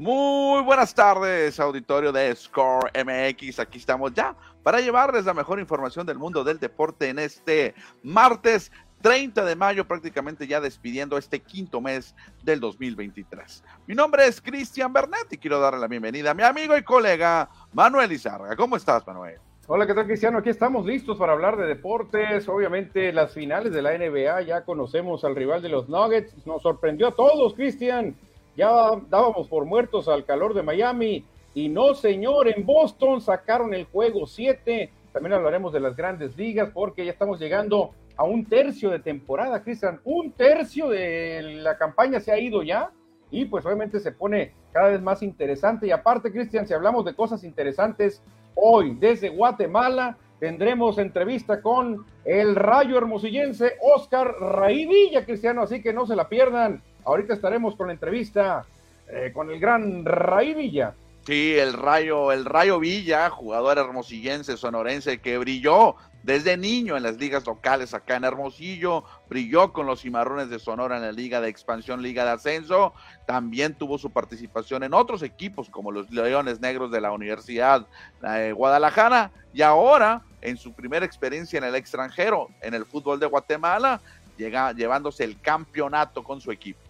Muy buenas tardes, auditorio de Score MX. Aquí estamos ya para llevarles la mejor información del mundo del deporte en este martes 30 de mayo, prácticamente ya despidiendo este quinto mes del 2023. Mi nombre es Cristian Bernet y quiero darle la bienvenida a mi amigo y colega Manuel Izarga. ¿Cómo estás, Manuel? Hola, ¿qué tal Cristiano? Aquí estamos listos para hablar de deportes. Obviamente las finales de la NBA, ya conocemos al rival de los Nuggets. Nos sorprendió a todos, Cristian. Ya dábamos por muertos al calor de Miami. Y no, señor, en Boston sacaron el juego 7. También hablaremos de las grandes ligas porque ya estamos llegando a un tercio de temporada, Cristian. Un tercio de la campaña se ha ido ya. Y pues obviamente se pone cada vez más interesante. Y aparte, Cristian, si hablamos de cosas interesantes, Hoy, desde Guatemala, tendremos entrevista con el rayo hermosillense Oscar Raivilla, Cristiano, así que no se la pierdan. Ahorita estaremos con la entrevista eh, con el gran Raivilla. Sí, el Rayo, el Rayo Villa, jugador hermosillense, sonorense, que brilló desde niño en las ligas locales acá en Hermosillo, brilló con los cimarrones de Sonora en la Liga de Expansión, Liga de Ascenso, también tuvo su participación en otros equipos como los Leones Negros de la Universidad de Guadalajara y ahora en su primera experiencia en el extranjero, en el fútbol de Guatemala, llega llevándose el campeonato con su equipo.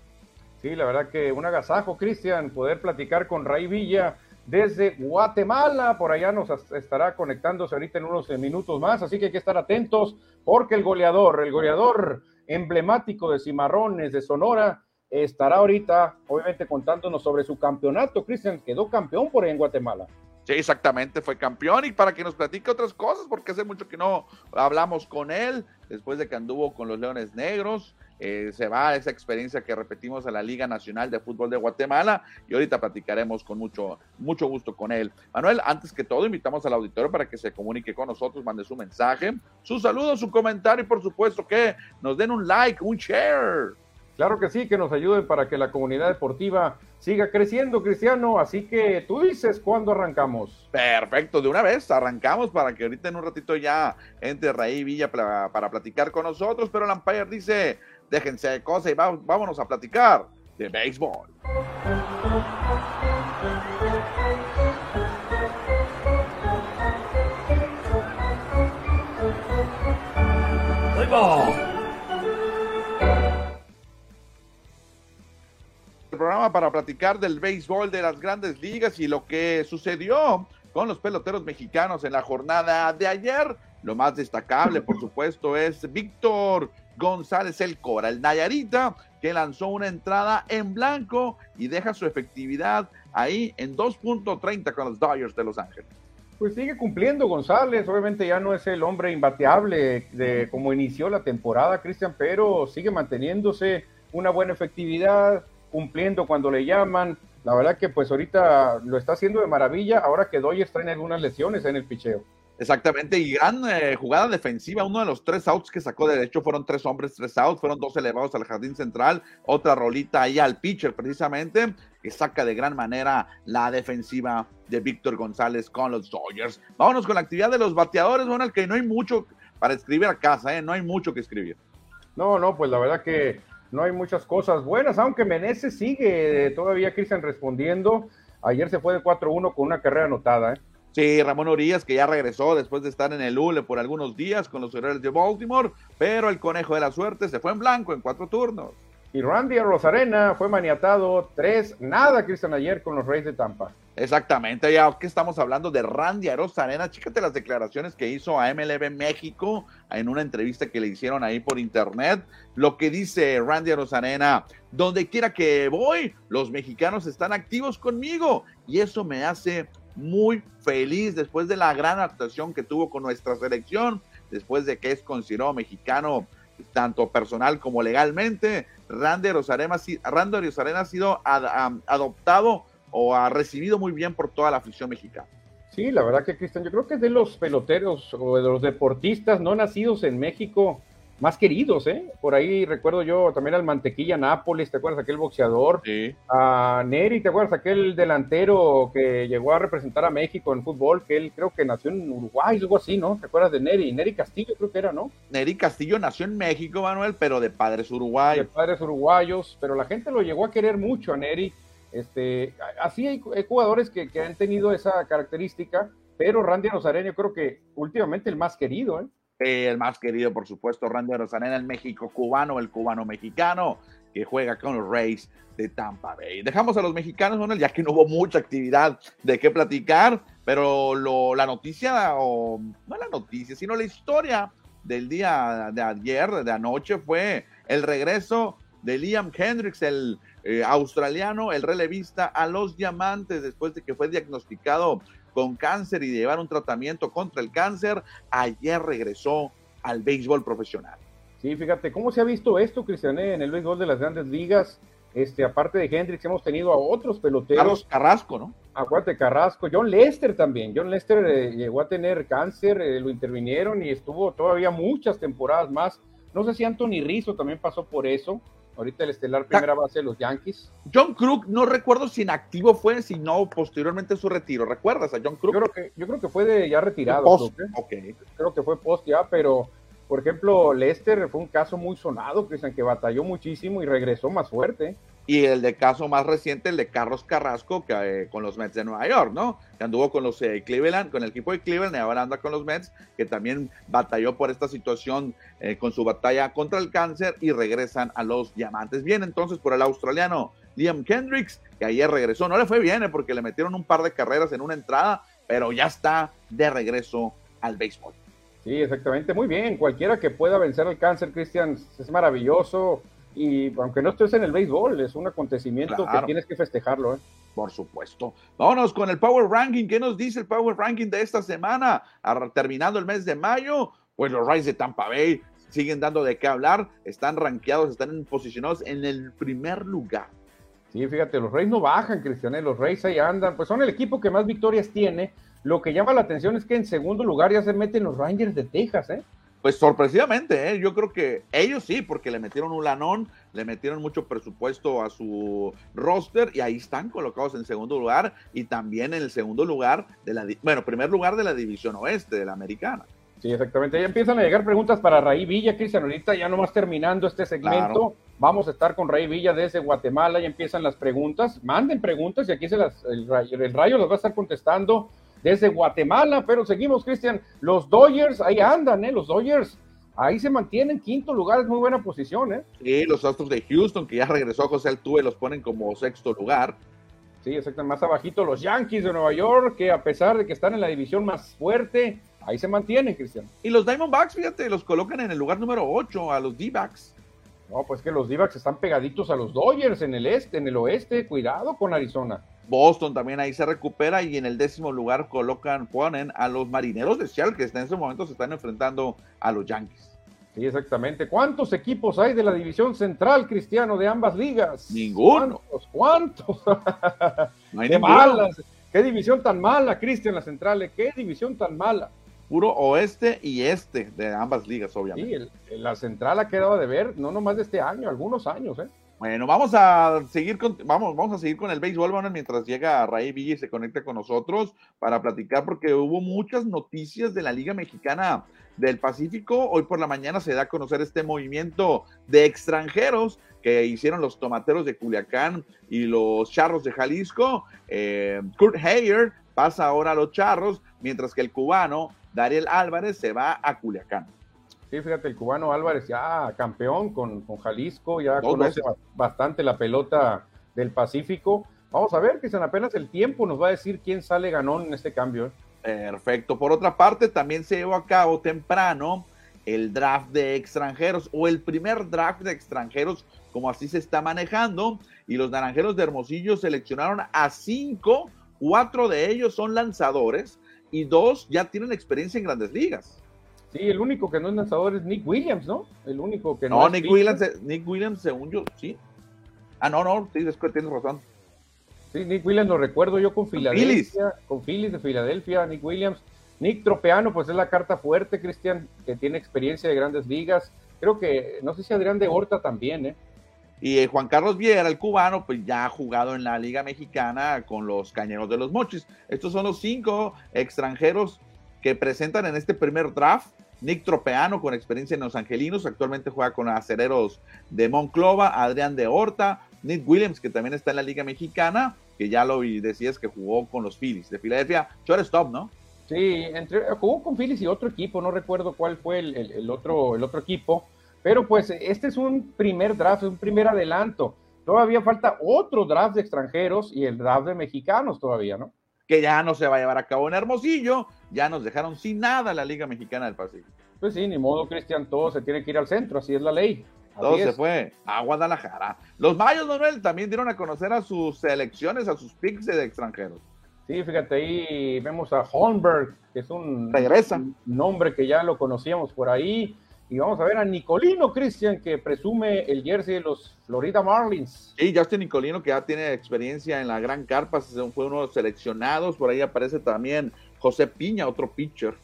Sí, la verdad que un agasajo, Cristian, poder platicar con Ray Villa desde Guatemala. Por allá nos estará conectándose ahorita en unos minutos más, así que hay que estar atentos porque el goleador, el goleador emblemático de Cimarrones de Sonora, estará ahorita, obviamente, contándonos sobre su campeonato. Cristian quedó campeón por ahí en Guatemala. Sí, exactamente, fue campeón y para que nos platique otras cosas, porque hace mucho que no hablamos con él, después de que anduvo con los Leones Negros, eh, se va a esa experiencia que repetimos a la Liga Nacional de Fútbol de Guatemala y ahorita platicaremos con mucho, mucho gusto con él. Manuel, antes que todo, invitamos al auditorio para que se comunique con nosotros, mande su mensaje, su saludo, su comentario y por supuesto que nos den un like, un share. Claro que sí, que nos ayuden para que la comunidad deportiva siga creciendo, Cristiano. Así que tú dices cuándo arrancamos. Perfecto, de una vez arrancamos para que ahorita en un ratito ya entre Raí Villa para, para platicar con nosotros. Pero el Empire dice: déjense de cosas y vámonos a platicar de béisbol. El programa para platicar del béisbol de las grandes ligas y lo que sucedió con los peloteros mexicanos en la jornada de ayer. Lo más destacable, por supuesto, es Víctor González el Cora, el Nayarita, que lanzó una entrada en blanco y deja su efectividad ahí en 2.30 con los Dodgers de Los Ángeles. Pues sigue cumpliendo González, obviamente ya no es el hombre imbateable de como inició la temporada, Cristian, pero sigue manteniéndose una buena efectividad, cumpliendo cuando le llaman. La verdad que pues ahorita lo está haciendo de maravilla, ahora que Dodgers traen algunas lesiones en el picheo. Exactamente, y gran eh, jugada defensiva, uno de los tres outs que sacó de derecho fueron tres hombres, tres outs, fueron dos elevados al jardín central, otra rolita ahí al pitcher precisamente, que saca de gran manera la defensiva de Víctor González con los Dodgers. Vámonos con la actividad de los bateadores, bueno, el que no hay mucho para escribir a casa, ¿eh? no hay mucho que escribir. No, no, pues la verdad que no hay muchas cosas buenas, aunque Meneses sigue todavía, Cristian, respondiendo. Ayer se fue de 4-1 con una carrera anotada, ¿eh? Sí, Ramón Urias, que ya regresó después de estar en el ULE por algunos días con los Orioles de Baltimore, pero el conejo de la suerte se fue en blanco en cuatro turnos. Y Randy Rosarena fue maniatado tres, nada, Cristian, ayer con los Reyes de Tampa. Exactamente, ya que estamos hablando de Randy Rosarena, chícate las declaraciones que hizo a MLB México en una entrevista que le hicieron ahí por internet. Lo que dice Randy Rosarena, donde quiera que voy, los mexicanos están activos conmigo y eso me hace muy feliz después de la gran actuación que tuvo con nuestra selección, después de que es considerado mexicano tanto personal como legalmente. Randy Rosarena, Randy Rosarena ha sido adoptado o ha recibido muy bien por toda la afición mexicana. Sí, la verdad que Cristian, yo creo que es de los peloteros o de los deportistas no nacidos en México más queridos, ¿eh? Por ahí recuerdo yo también al Mantequilla Nápoles, ¿te acuerdas aquel boxeador? Sí. A Neri, ¿te acuerdas aquel delantero que llegó a representar a México en fútbol? Que él creo que nació en Uruguay, algo así, ¿no? ¿Te acuerdas de Neri? Neri Castillo creo que era, ¿no? Neri Castillo nació en México, Manuel, pero de padres uruguayos. De padres uruguayos, pero la gente lo llegó a querer mucho a Neri Este, así hay, jugadores que, han tenido esa característica, pero Randy Rosarena creo que últimamente el más querido, ¿eh? El más querido, por supuesto, Randy Rosarena, el México cubano, el cubano mexicano, que juega con los Rays de Tampa Bay. Dejamos a los mexicanos, Manuel, ya que no hubo mucha actividad de qué platicar, pero lo, la noticia, o no la noticia, sino la historia del día de ayer, de anoche, fue el regreso de Liam Hendricks, el eh, australiano, el relevista, a los diamantes después de que fue diagnosticado con cáncer y de llevar un tratamiento contra el cáncer. Ayer regresó al béisbol profesional. Sí, fíjate, ¿cómo se ha visto esto, Cristian, en el béisbol de las grandes ligas? Este, aparte de Hendricks, hemos tenido a otros peloteros. Carlos Carrasco, ¿no? Acuérdate, Carrasco. John Lester también. John Lester eh, llegó a tener cáncer, eh, lo intervinieron y estuvo todavía muchas temporadas más. No sé si Anthony Rizzo también pasó por eso. Ahorita el estelar primera base de los Yankees. John Krug, no recuerdo si inactivo fue, si no posteriormente su retiro. ¿Recuerdas a John Krug? Yo creo que, yo creo que fue de ya retirado. ¿eh? Creo que fue post ya, pero por ejemplo, Lester fue un caso muy sonado, Cristian, que batalló muchísimo y regresó más fuerte. Y el de caso más reciente, el de Carlos Carrasco, que eh, con los Mets de Nueva York, ¿no? Que anduvo con los eh, Cleveland, con el equipo de Cleveland, y ahora anda con los Mets, que también batalló por esta situación eh, con su batalla contra el cáncer y regresan a los diamantes. Bien, entonces por el australiano Liam Kendricks, que ayer regresó. No le fue bien, porque le metieron un par de carreras en una entrada, pero ya está de regreso al béisbol. Sí, exactamente, muy bien. Cualquiera que pueda vencer el cáncer, Cristian, es maravilloso. Y aunque no estés en el béisbol, es un acontecimiento que tienes que festejarlo. ¿eh? Por supuesto. Vámonos con el Power Ranking. ¿Qué nos dice el Power Ranking de esta semana? Terminando el mes de mayo, pues los Rays de Tampa Bay siguen dando de qué hablar. Están rankeados, están posicionados en el primer lugar. Sí, fíjate, los Rays no bajan, Cristian. ¿eh? Los Rays ahí andan. Pues son el equipo que más victorias tiene lo que llama la atención es que en segundo lugar ya se meten los Rangers de Texas, ¿eh? Pues sorpresivamente, ¿eh? yo creo que ellos sí, porque le metieron un lanón, le metieron mucho presupuesto a su roster y ahí están colocados en segundo lugar y también en el segundo lugar de la, bueno, primer lugar de la división oeste de la americana. Sí, exactamente. Ya empiezan a llegar preguntas para Raí Villa, Cristian. Ahorita ya nomás terminando este segmento, vamos a estar con Raí Villa desde Guatemala. Ya empiezan las preguntas. Manden preguntas y aquí se las, el, el Rayo las va a estar contestando desde Guatemala, pero seguimos, Cristian. Los Dodgers, ahí andan, ¿eh? Los Dodgers, ahí se mantienen quinto lugar, es muy buena posición, ¿eh? Sí, los Astros de Houston, que ya regresó José Altuve, los ponen como sexto lugar. Sí, exacto, más abajito los Yankees de Nueva York, que a pesar de que están en la división más fuerte, ahí se mantienen, Cristian. Y los Diamondbacks, fíjate, los colocan en el lugar número 8 a los D-Backs. No, pues que los D-Backs están pegaditos a los Dodgers en el este, en el oeste, cuidado con Arizona. Boston también ahí se recupera y en el décimo lugar colocan, ponen a los marineros de Seattle que en ese momento se están enfrentando a los Yankees. Sí, exactamente. ¿Cuántos equipos hay de la división central, Cristiano, de ambas ligas? Ninguno. ¿Cuántos? No hay Qué malas. Qué división tan mala, Cristian, la central. Qué división tan mala. Puro oeste y este de ambas ligas, obviamente. Sí, la central ha quedado de ver, no nomás de este año, algunos años, ¿eh? Bueno, vamos a seguir con, vamos, vamos a seguir con el béisbol, mientras llega Ray Villa y se conecta con nosotros para platicar, porque hubo muchas noticias de la Liga Mexicana del Pacífico. Hoy por la mañana se da a conocer este movimiento de extranjeros que hicieron los tomateros de Culiacán y los charros de Jalisco. Eh, Kurt Heyer pasa ahora a los charros, mientras que el cubano Dariel Álvarez se va a Culiacán. Sí, fíjate, el cubano Álvarez ya campeón con, Jalisco, ya conoce bastante la pelota del Pacífico. Vamos a ver, que apenas el tiempo nos va a decir quién sale ganón en este cambio. ¿eh? Perfecto. Por otra parte, también se llevó a cabo temprano el draft de extranjeros o el primer draft de extranjeros, como así se está manejando. Y los naranjeros de Hermosillo seleccionaron a cinco, cuatro de ellos son lanzadores y dos ya tienen experiencia en grandes ligas. Sí, el único que no es lanzador es Nick Williams, ¿no? El único que no. No, Nick Williams, Nick Williams, según yo, sí. Ah, no, no, sí, es que tienes razón. Sí, Nick Williams lo recuerdo yo con Filadelfia, con Phillies de Filadelfia, Nick Williams. Nick Tropeano, pues es la carta fuerte, Cristian, que tiene experiencia de grandes ligas. Creo que, no sé si Adrián de Horta también, ¿eh? Y eh, Juan Carlos Viera, el cubano, pues ya ha jugado en la Liga Mexicana con los Cañeros de los Mochis. Estos son los cinco extranjeros que presentan en este primer draft. Nick Tropeano, con experiencia en los Angelinos, actualmente juega con Acereros de Monclova, Adrián de Horta, Nick Williams, que también está en la Liga Mexicana, que ya lo decías que jugó con los Phillies de Filadelfia. Shortstop, ¿no? Sí, entre, jugó con Phillies y otro equipo, no recuerdo cuál fue el, otro, el otro equipo, pero pues este es un primer draft, un primer adelanto. Todavía falta otro draft de extranjeros y el draft de mexicanos todavía, ¿no? Que ya no se va a llevar a cabo en Hermosillo, ya nos dejaron sin nada la Liga Mexicana del Pacífico. Pues sí, ni modo, Cristian, todo se tiene que ir al centro, así es la ley. todo se fue a Guadalajara. Los Mayos, Manuel, también dieron a conocer a sus selecciones, a sus picks de extranjeros. Sí, fíjate, ahí vemos a Holmberg, que es un, Regresa. nombre que ya lo conocíamos por ahí. Y vamos a ver a Nicolino Cristian, que presume el jersey de los Florida Marlins. Sí, Justin Nicolino, que ya tiene experiencia en la Gran Carpa, fue uno de los seleccionados. Por ahí aparece también José Piña, otro pitcher.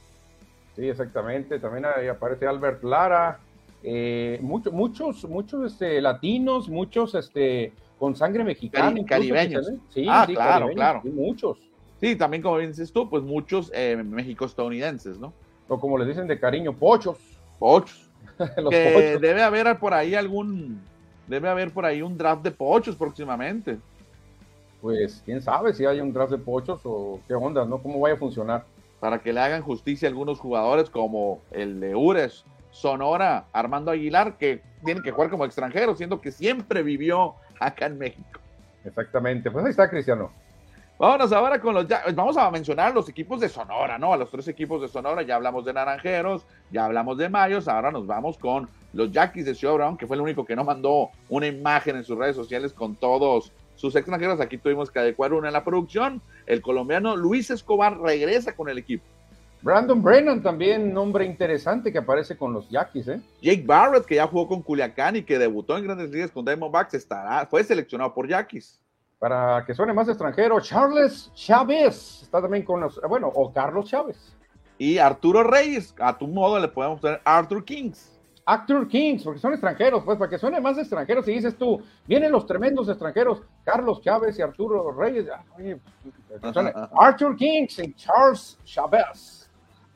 Sí, exactamente. También ahí aparece Albert Lara. Eh, muchos, muchos, muchos este, latinos, muchos este, con sangre mexicana. caribeños. Sí, ah, claro, claro. muchos. Sí, también como dices tú, pues muchos eh, México-estadounidenses, ¿no? O como les dicen de cariño, pochos. Pochos. que debe haber por ahí algún, debe haber por ahí un draft de pochos próximamente. Pues quién sabe si hay un draft de pochos o qué onda, ¿no? ¿Cómo vaya a funcionar? Para que le hagan justicia a algunos jugadores como el de Ures, Sonora, Armando Aguilar, que tienen que jugar como extranjeros, siendo que siempre vivió acá en México. Exactamente, pues ahí está Cristiano. Vámonos ahora con los. Vamos a mencionar los equipos de Sonora, ¿no? A los tres equipos de Sonora. Ya hablamos de Naranjeros, ya hablamos de Mayos. Ahora nos vamos con los Yaquis de Ciudad Brown, que fue el único que no mandó una imagen en sus redes sociales con todos sus extranjeros. Aquí tuvimos que adecuar una en la producción. El colombiano Luis Escobar regresa con el equipo. Brandon Brennan también, nombre interesante que aparece con los Yaquis, ¿eh? Jake Barrett, que ya jugó con Culiacán y que debutó en Grandes Ligas con Diamondbacks, estará, fue seleccionado por Yaquis para que suene más extranjero, Charles Chávez está también con los, bueno, o Carlos Chávez. Y Arturo Reyes, a tu modo le podemos poner Arthur Kings. Arthur Kings, porque son extranjeros, pues para que suene más extranjeros, y dices tú, vienen los tremendos extranjeros, Carlos Chávez y Arturo Reyes, Arthur Kings y Charles Chávez.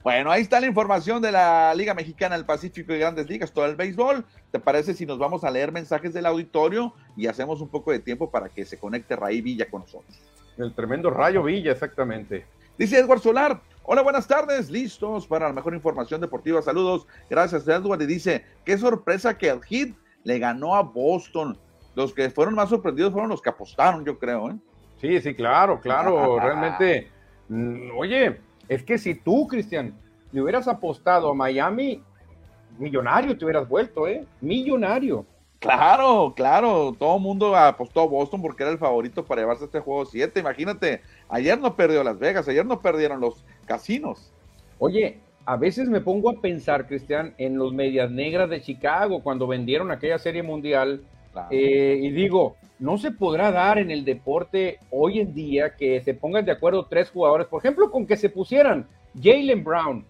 Bueno, ahí está la información de la Liga Mexicana del Pacífico y Grandes Ligas, todo el béisbol. ¿Te parece si nos vamos a leer mensajes del auditorio y hacemos un poco de tiempo para que se conecte Ray Villa con nosotros? El tremendo Rayo Villa, exactamente. Dice Edward Solar, hola, buenas tardes, listos para la mejor información deportiva, saludos, gracias Edward, y dice, qué sorpresa que el Hit le ganó a Boston. Los que fueron más sorprendidos fueron los que apostaron, yo creo, ¿eh? Sí, sí, claro, claro, realmente, mm, oye, es que si tú, Cristian, le hubieras apostado a Miami, millonario te hubieras vuelto, ¿eh? Millonario. Claro, claro, todo el mundo apostó a Boston porque era el favorito para llevarse este juego 7. Imagínate, ayer no perdió Las Vegas, ayer no perdieron los casinos. Oye, a veces me pongo a pensar, Cristian, en los Medias Negras de Chicago cuando vendieron aquella serie mundial eh, y digo, no se podrá dar en el deporte hoy en día que se pongan de acuerdo tres jugadores, por ejemplo, con que se pusieran Jalen Brown,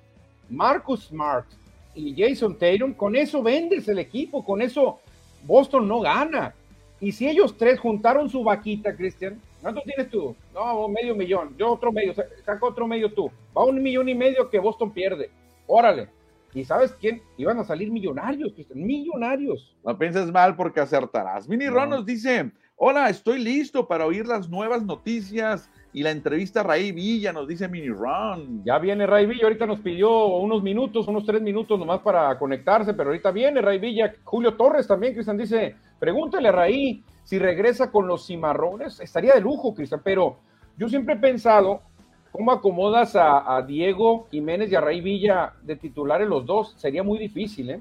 Marcus Smart y Jason Tatum, con eso vendes el equipo, con eso Boston no gana. Y si ellos tres juntaron su vaquita, Cristian, ¿cuánto tienes tú? No, medio millón, yo otro medio, saca otro medio tú. Va un millón y medio que Boston pierde. Órale, ¿Y sabes quién? Iban a salir millonarios, millonarios. No pienses mal porque acertarás. Mini Ron nos dice, hola, estoy listo para oír las nuevas noticias y la entrevista a Ray Villa, nos dice Mini Ron. Ya viene Ray Villa, ahorita nos pidió unos minutos, unos tres minutos nomás para conectarse, pero ahorita viene Ray Villa. Julio Torres también, Cristian dice, pregúntale a Ray si regresa con los cimarrones. Estaría de lujo, Cristian, pero yo siempre he pensado ¿Cómo acomodas a, Diego Jiménez y a Rey Villa de titulares los dos? Sería muy difícil, ¿eh?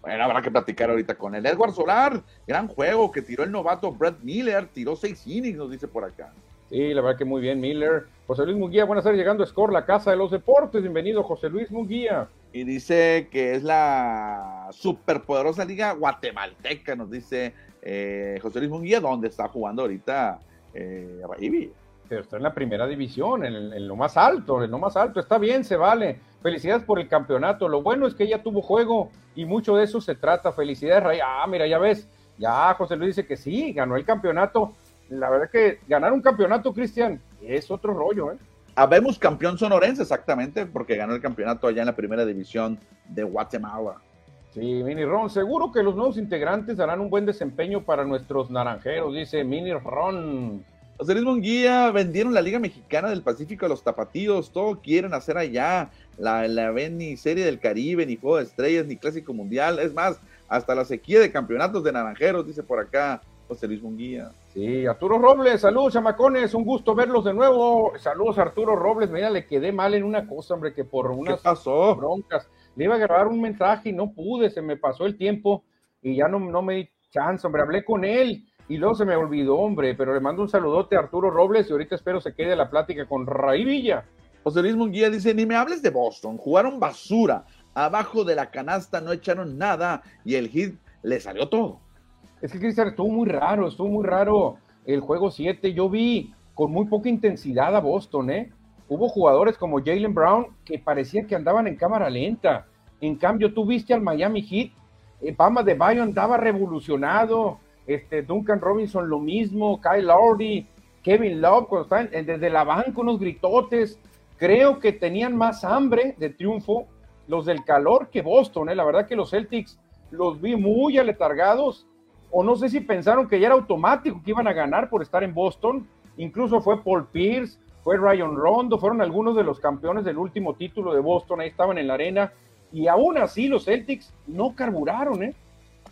Bueno, habrá que platicar ahorita con él. Edward Solar, gran juego que tiró el novato Brett Miller, tiró seis innings, nos dice por acá. Sí, la verdad que muy bien, Miller. José Luis Munguía, buenas tardes, llegando a Score, la casa de los deportes. Bienvenido, José Luis Munguía. Y dice que es la superpoderosa liga guatemalteca, nos dice eh, José Luis Munguía, donde está jugando ahorita eh, Villa pero está en la primera división, en, lo más alto, en lo más alto, está bien, se vale. Felicidades por el campeonato. Lo bueno es que ella tuvo juego y mucho de eso se trata. Felicidades, Ray. Ah, mira, ya ves, ya José Luis dice que sí, ganó el campeonato. La verdad que ganar un campeonato, Cristian, es otro rollo, ¿eh? Habemos campeón sonorense, exactamente, porque ganó el campeonato allá en la primera división de Guatemala. Sí, Mini Ron, seguro que los nuevos integrantes darán un buen desempeño para nuestros naranjeros, dice Mini Ron. José Luis Munguía, vendieron la Liga Mexicana del Pacífico a los tapatíos, todo quieren hacer allá, la, la ven ni Serie del Caribe, ni Juego de Estrellas, ni Clásico Mundial, es más, hasta la sequía de campeonatos de naranjeros, dice por acá José Luis Munguía. Sí, Arturo Robles, saludos chamacones, un gusto verlos de nuevo. Saludos Arturo Robles, mira, le quedé mal en una cosa, hombre, que por unas pasó? broncas. Le iba a grabar un mensaje y no pude, se me pasó el tiempo y ya no, no me di chance, hombre, hablé con él y luego se me olvidó, hombre, pero le mando un saludote a Arturo Robles y ahorita espero se quede la plática con Raí Villa. José Luis Munguía dice, ni me hables de Boston, jugaron basura, abajo de la canasta no echaron nada y el hit le salió todo. Es que Cristian estuvo muy raro, estuvo muy raro el juego 7. Yo vi con muy poca intensidad a Boston, ¿eh? Hubo jugadores como Jalen Brown que parecía que andaban en cámara lenta. En cambio, tú viste al Miami Heat, eh, Bama de Bayo andaba revolucionado, este, Duncan Robinson lo mismo, Kyle Lowry, Kevin Love, cuando estaban desde la banca, unos gritotes. Creo que tenían más hambre de triunfo los del calor que Boston, ¿eh? La verdad que los Celtics los vi muy aletargados o no sé si pensaron que ya era automático que iban a ganar por estar en Boston. Incluso fue Paul Pierce, fue Ryan Rondo, fueron algunos de los campeones del último título de Boston, ahí estaban en la arena. Y aún así los Celtics no carburaron, ¿eh?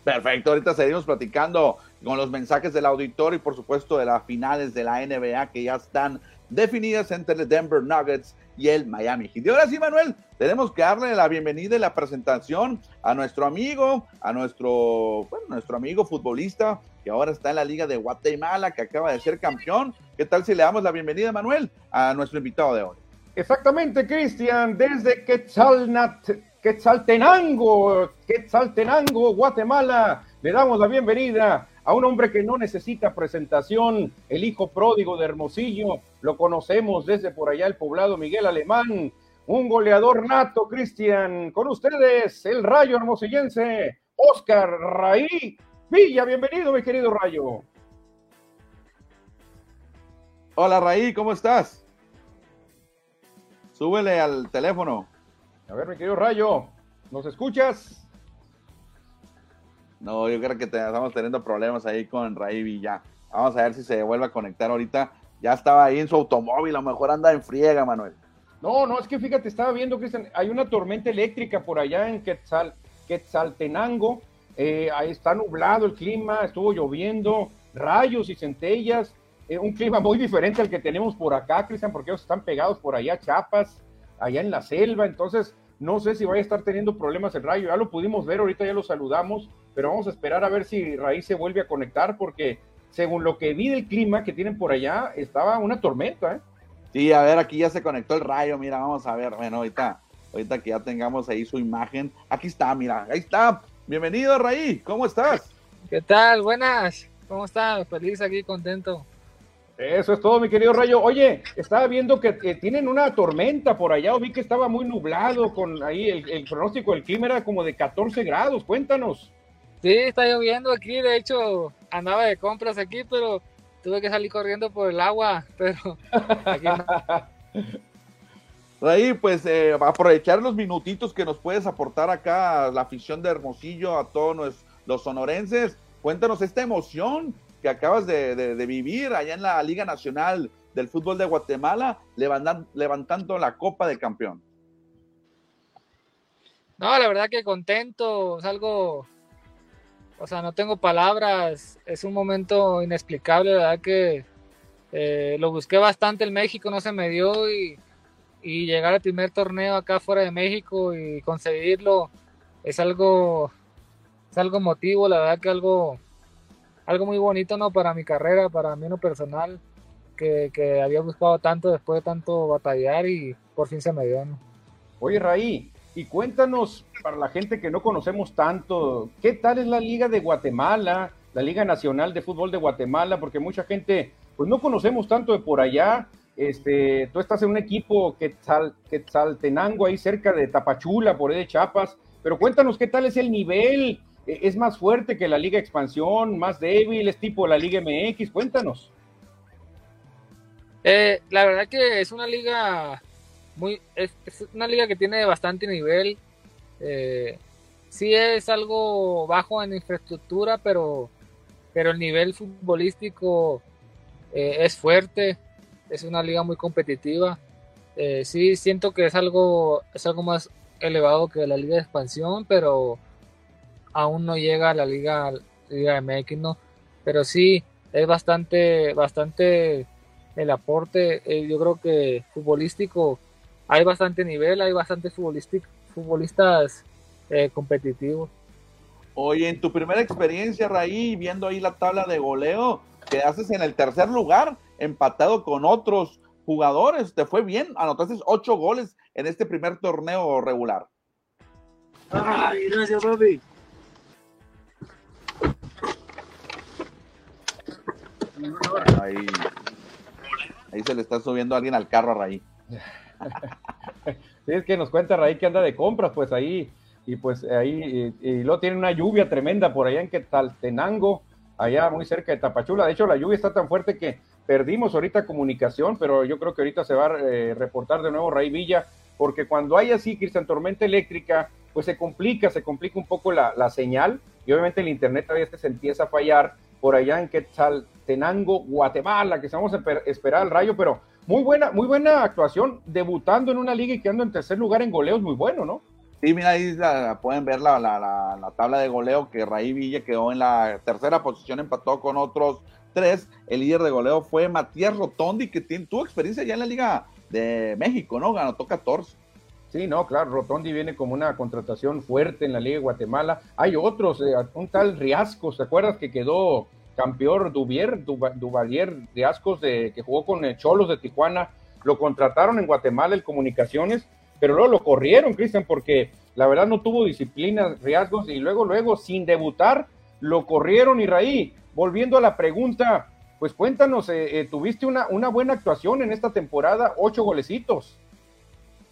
Perfecto, ahorita seguimos platicando con los mensajes del auditorio y por supuesto de las finales de la NBA que ya están definidas entre el Denver Nuggets y el Miami Heat. Y ahora sí, Manuel, tenemos que darle la bienvenida y la presentación a nuestro amigo, a nuestro, bueno, nuestro amigo futbolista que ahora está en la Liga de Guatemala, que acaba de ser campeón. ¿Qué tal si le damos la bienvenida, Manuel, a nuestro invitado de hoy? Exactamente, Cristian, desde Quetzalnat, Quetzaltenango, Quetzaltenango, Guatemala, le damos la bienvenida a un hombre que no necesita presentación, el hijo pródigo de Hermosillo, lo conocemos desde por allá el poblado Miguel Alemán, un goleador nato, Cristian, con ustedes, el rayo hermosillense, Oscar Raí Villa, bienvenido, mi querido rayo. Hola Raí, ¿cómo estás? Súbele al teléfono. A ver, mi querido Rayo, ¿nos escuchas? No, yo creo que estamos teniendo problemas ahí con Raí Villa. Vamos a ver si se vuelve a conectar ahorita. Ya estaba ahí en su automóvil, a lo mejor anda en friega, Manuel. No, no, es que fíjate, estaba viendo, Cristian, hay una tormenta eléctrica por allá en Quetzal, Quetzaltenango. Eh, ahí está nublado el clima, estuvo lloviendo, rayos y centellas. Eh, un clima muy diferente al que tenemos por acá, Cristian, porque ellos están pegados por allá, Chapas, allá en la selva. Entonces, no sé si vaya a estar teniendo problemas el rayo. Ya lo pudimos ver, ahorita ya lo saludamos, pero vamos a esperar a ver si Raíz se vuelve a conectar, porque según lo que vi del clima que tienen por allá, estaba una tormenta, ¿eh? Sí, a ver, aquí ya se conectó el rayo, mira, vamos a ver, bueno, ahorita, ahorita que ya tengamos ahí su imagen, aquí está, mira, ahí está, bienvenido Raí, ¿cómo estás? ¿Qué tal? Buenas, ¿cómo estás? Feliz aquí, contento. Eso es todo, mi querido Rayo. Oye, estaba viendo que, tienen una tormenta por allá, o vi que estaba muy nublado con ahí el, el pronóstico del clima era como de 14 grados, cuéntanos. Sí, está lloviendo aquí, de hecho andaba de compras aquí, pero tuve que salir corriendo por el agua, pero aquí no. pues eh, aprovechar los minutitos que nos puedes aportar acá a la afición de Hermosillo, a todos los, sonorenses. Cuéntanos esta emoción que acabas de, vivir allá en la Liga Nacional del Fútbol de Guatemala, levantando, la Copa de Campeón. No, la verdad que contento, es algo o sea, no tengo palabras, es un momento inexplicable, verdad que eh, lo busqué bastante en México, no se me dio y, llegar al primer torneo acá fuera de México y conseguirlo es algo, es algo emotivo, la verdad que algo, algo muy bonito, ¿no? Para mi carrera, para mí en personal, que, que había buscado tanto después de tanto batallar y por fin se me dio, ¿no? Oye, Raí, y cuéntanos, para la gente que no conocemos tanto, ¿qué tal es la Liga de Guatemala, la Liga Nacional de Fútbol de Guatemala? Porque mucha gente, pues no conocemos tanto de por allá. Este, tú estás en un equipo que Quetzaltenango, ahí cerca de Tapachula, por ahí de Chiapas. Pero cuéntanos qué tal es el nivel. ¿E-, ¿Es más fuerte que la Liga Expansión? ¿Más débil? ¿Es tipo la Liga MX? Cuéntanos. Eh, la verdad que es una liga muy es, una liga que tiene bastante nivel. Eh, sí es algo bajo en infraestructura, pero, pero el nivel futbolístico eh, es fuerte, es una liga muy competitiva. Eh, sí siento que es algo, es algo más elevado que la liga de expansión, pero aún no llega a la liga, liga MX, ¿no? Pero sí, es bastante, bastante el aporte, eh, yo creo que futbolístico, hay bastante nivel, hay bastante futbolistas eh, competitivos. Oye, en tu primera experiencia, Raí, viendo ahí la tabla de goleo, quedaste en el tercer lugar, empatado con otros jugadores. ¿Te fue bien? Anotaste ocho goles en este primer torneo regular. Ay, gracias, papi. Ahí, ahí se le está subiendo alguien al carro a Raí. sí, es que nos cuenta Raí que anda de compras, pues ahí, y pues ahí, y, y luego tiene una lluvia tremenda por allá en Quetzaltenango, allá muy cerca de Tapachula. De hecho, la lluvia está tan fuerte que perdimos ahorita comunicación, pero yo creo que ahorita se va a eh, reportar de nuevo Raí Villa, porque cuando hay así, Cristian, tormenta eléctrica, pues se complica, se complica un poco la, la señal, y obviamente el internet todavía se empieza a fallar por allá en Quetzaltenango, Guatemala, que vamos a esperar al rayo, pero muy buena, muy buena actuación, debutando en una liga y quedando en tercer lugar en goleos, muy bueno, ¿no? Sí, mira, ahí la, pueden ver la, la, la, tabla de goleo que Raí Villa quedó en la tercera posición, empató con otros tres. El líder de goleo fue Matías Rotondi, que tiene, tuvo experiencia ya en la Liga de México, ¿no? Ganó 14. Sí, no, claro, Rotondi viene como una contratación fuerte en la Liga de Guatemala. Hay otros, eh, un tal Riascos, ¿te acuerdas que quedó campeón Duvier, Duvalier Riascos, de, que jugó con Cholos de Tijuana? Lo contrataron en Guatemala el Comunicaciones pero luego lo corrieron, Cristian, porque la verdad no tuvo disciplina, riesgos, y luego, luego, sin debutar, lo corrieron y Raí, volviendo a la pregunta, pues cuéntanos, eh, eh, tuviste una, una buena actuación en esta temporada, ocho golecitos.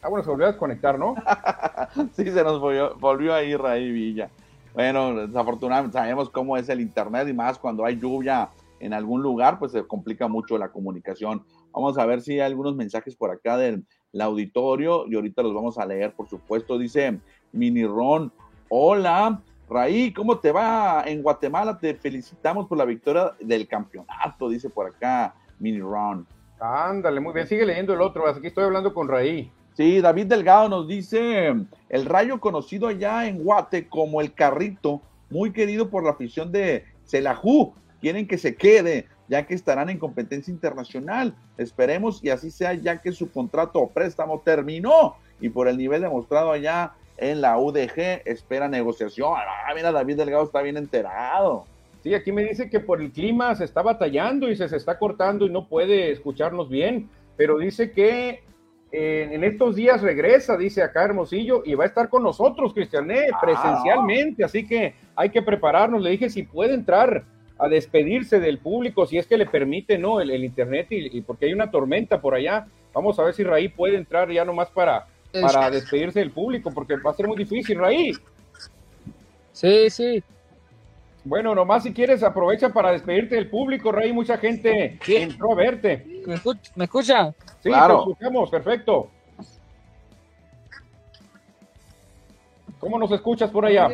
Ah, bueno, se volvió a desconectar, ¿no? sí, se nos volvió, volvió a ir Raí Villa. Bueno, desafortunadamente sabemos cómo es el internet y más cuando hay lluvia en algún lugar, pues se complica mucho la comunicación. Vamos a ver si hay algunos mensajes por acá del, el auditorio y ahorita los vamos a leer, por supuesto. Dice Mini Ron, hola, Raí, ¿cómo te va en Guatemala? Te felicitamos por la victoria del campeonato, dice por acá Mini Ron. Ándale, muy bien, sigue leyendo el otro, aquí estoy hablando con Raí. Sí, David Delgado nos dice, el rayo conocido allá en Guate como el carrito, muy querido por la afición de Celajú, quieren que se quede, ya que estarán en competencia internacional. Esperemos y así sea, ya que su contrato o préstamo terminó y por el nivel demostrado allá en la UDG espera negociación. Ah, mira, David Delgado está bien enterado. Sí, aquí me dice que por el clima se está batallando y se, se está cortando y no puede escucharnos bien, pero dice que eh, en estos días regresa, dice acá Hermosillo, y va a estar con nosotros, Cristiané, ah. presencialmente, así que hay que prepararnos. Le dije si puede entrar a despedirse del público, si es que le permite, ¿no? El, internet y, porque hay una tormenta por allá. Vamos a ver si Raí puede entrar ya nomás para, para despedirse del público, porque va a ser muy difícil, Raí. Sí, sí. Bueno, nomás si quieres aprovecha para despedirte del público, Raí. Mucha gente entró a verte. ¿Me escucha? Sí, claro. te escuchamos, perfecto. ¿Cómo nos escuchas por allá?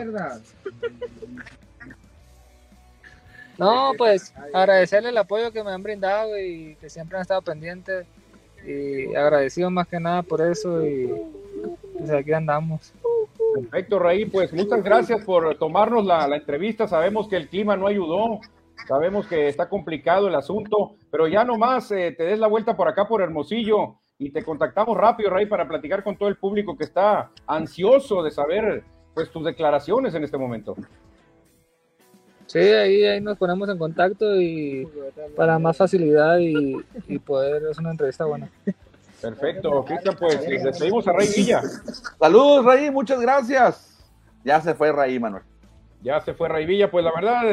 No, pues agradecerle el apoyo que me han brindado y que siempre han estado pendientes y agradecido más que nada por eso y pues aquí andamos. Perfecto, Raí, pues muchas gracias por tomarnos la, entrevista. Sabemos que el clima no ayudó, sabemos que está complicado el asunto, pero ya nomás eh, te des la vuelta por acá por Hermosillo y te contactamos rápido, Raí, para platicar con todo el público que está ansioso de saber pues tus declaraciones en este momento. Sí, ahí, ahí nos ponemos en contacto y para más facilidad y, poder hacer una entrevista buena. Perfecto, Cristian, pues les despedimos a Rey Villa. Saludos, Rey, muchas gracias. Ya se fue Rey, Manuel. Ya se fue Rey Villa, pues la verdad,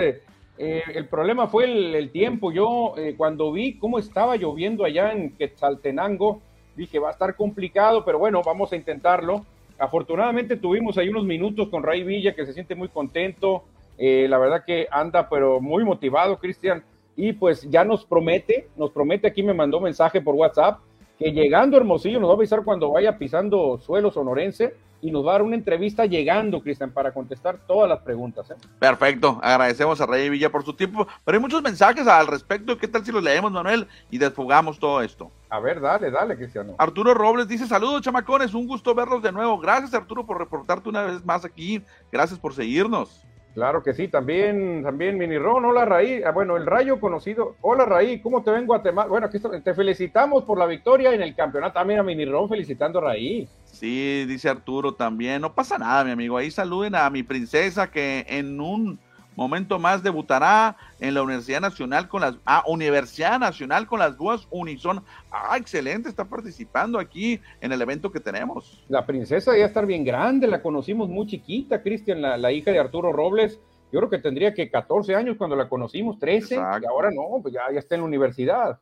eh, el problema fue el, tiempo. Yo eh, cuando vi cómo estaba lloviendo allá en Quetzaltenango, dije va a estar complicado, pero bueno, vamos a intentarlo. Afortunadamente tuvimos ahí unos minutos con Ray Villa que se siente muy contento, eh, la verdad que anda, pero muy motivado, Cristian. Y pues ya nos promete, nos promete, aquí me mandó mensaje por WhatsApp, que llegando Hermosillo nos va a avisar cuando vaya pisando suelo sonorense y nos va a dar una entrevista llegando, Cristian, para contestar todas las preguntas. ¿eh? Perfecto, agradecemos a Rey Villa por su tiempo, pero hay muchos mensajes al respecto, ¿qué tal si los leemos, Manuel, y desfugamos todo esto? A ver, dale, dale, Cristiano. Arturo Robles dice, saludos, chamacones, un gusto verlos de nuevo. Gracias, Arturo, por reportarte una vez más aquí. Gracias por seguirnos. Claro que sí, también, también Mini Ron, hola Raí, ah, bueno, el Rayo conocido, hola Raí, ¿cómo te ven Guatemala? Bueno, aquí te felicitamos por la victoria en el campeonato, también a Mini Ron felicitando a Raí. Sí, dice Arturo también, no pasa nada, mi amigo, ahí saluden a mi princesa que en un momento más debutará en la Universidad Nacional con las ah, Universidad Nacional con las duas Unison. Ah, excelente, está participando aquí en el evento que tenemos. La princesa ya estar bien grande, la conocimos muy chiquita, Cristian, la, hija de Arturo Robles. Yo creo que tendría que 14 años cuando la conocimos, 13, y ahora no, pues ya, ya está en la universidad.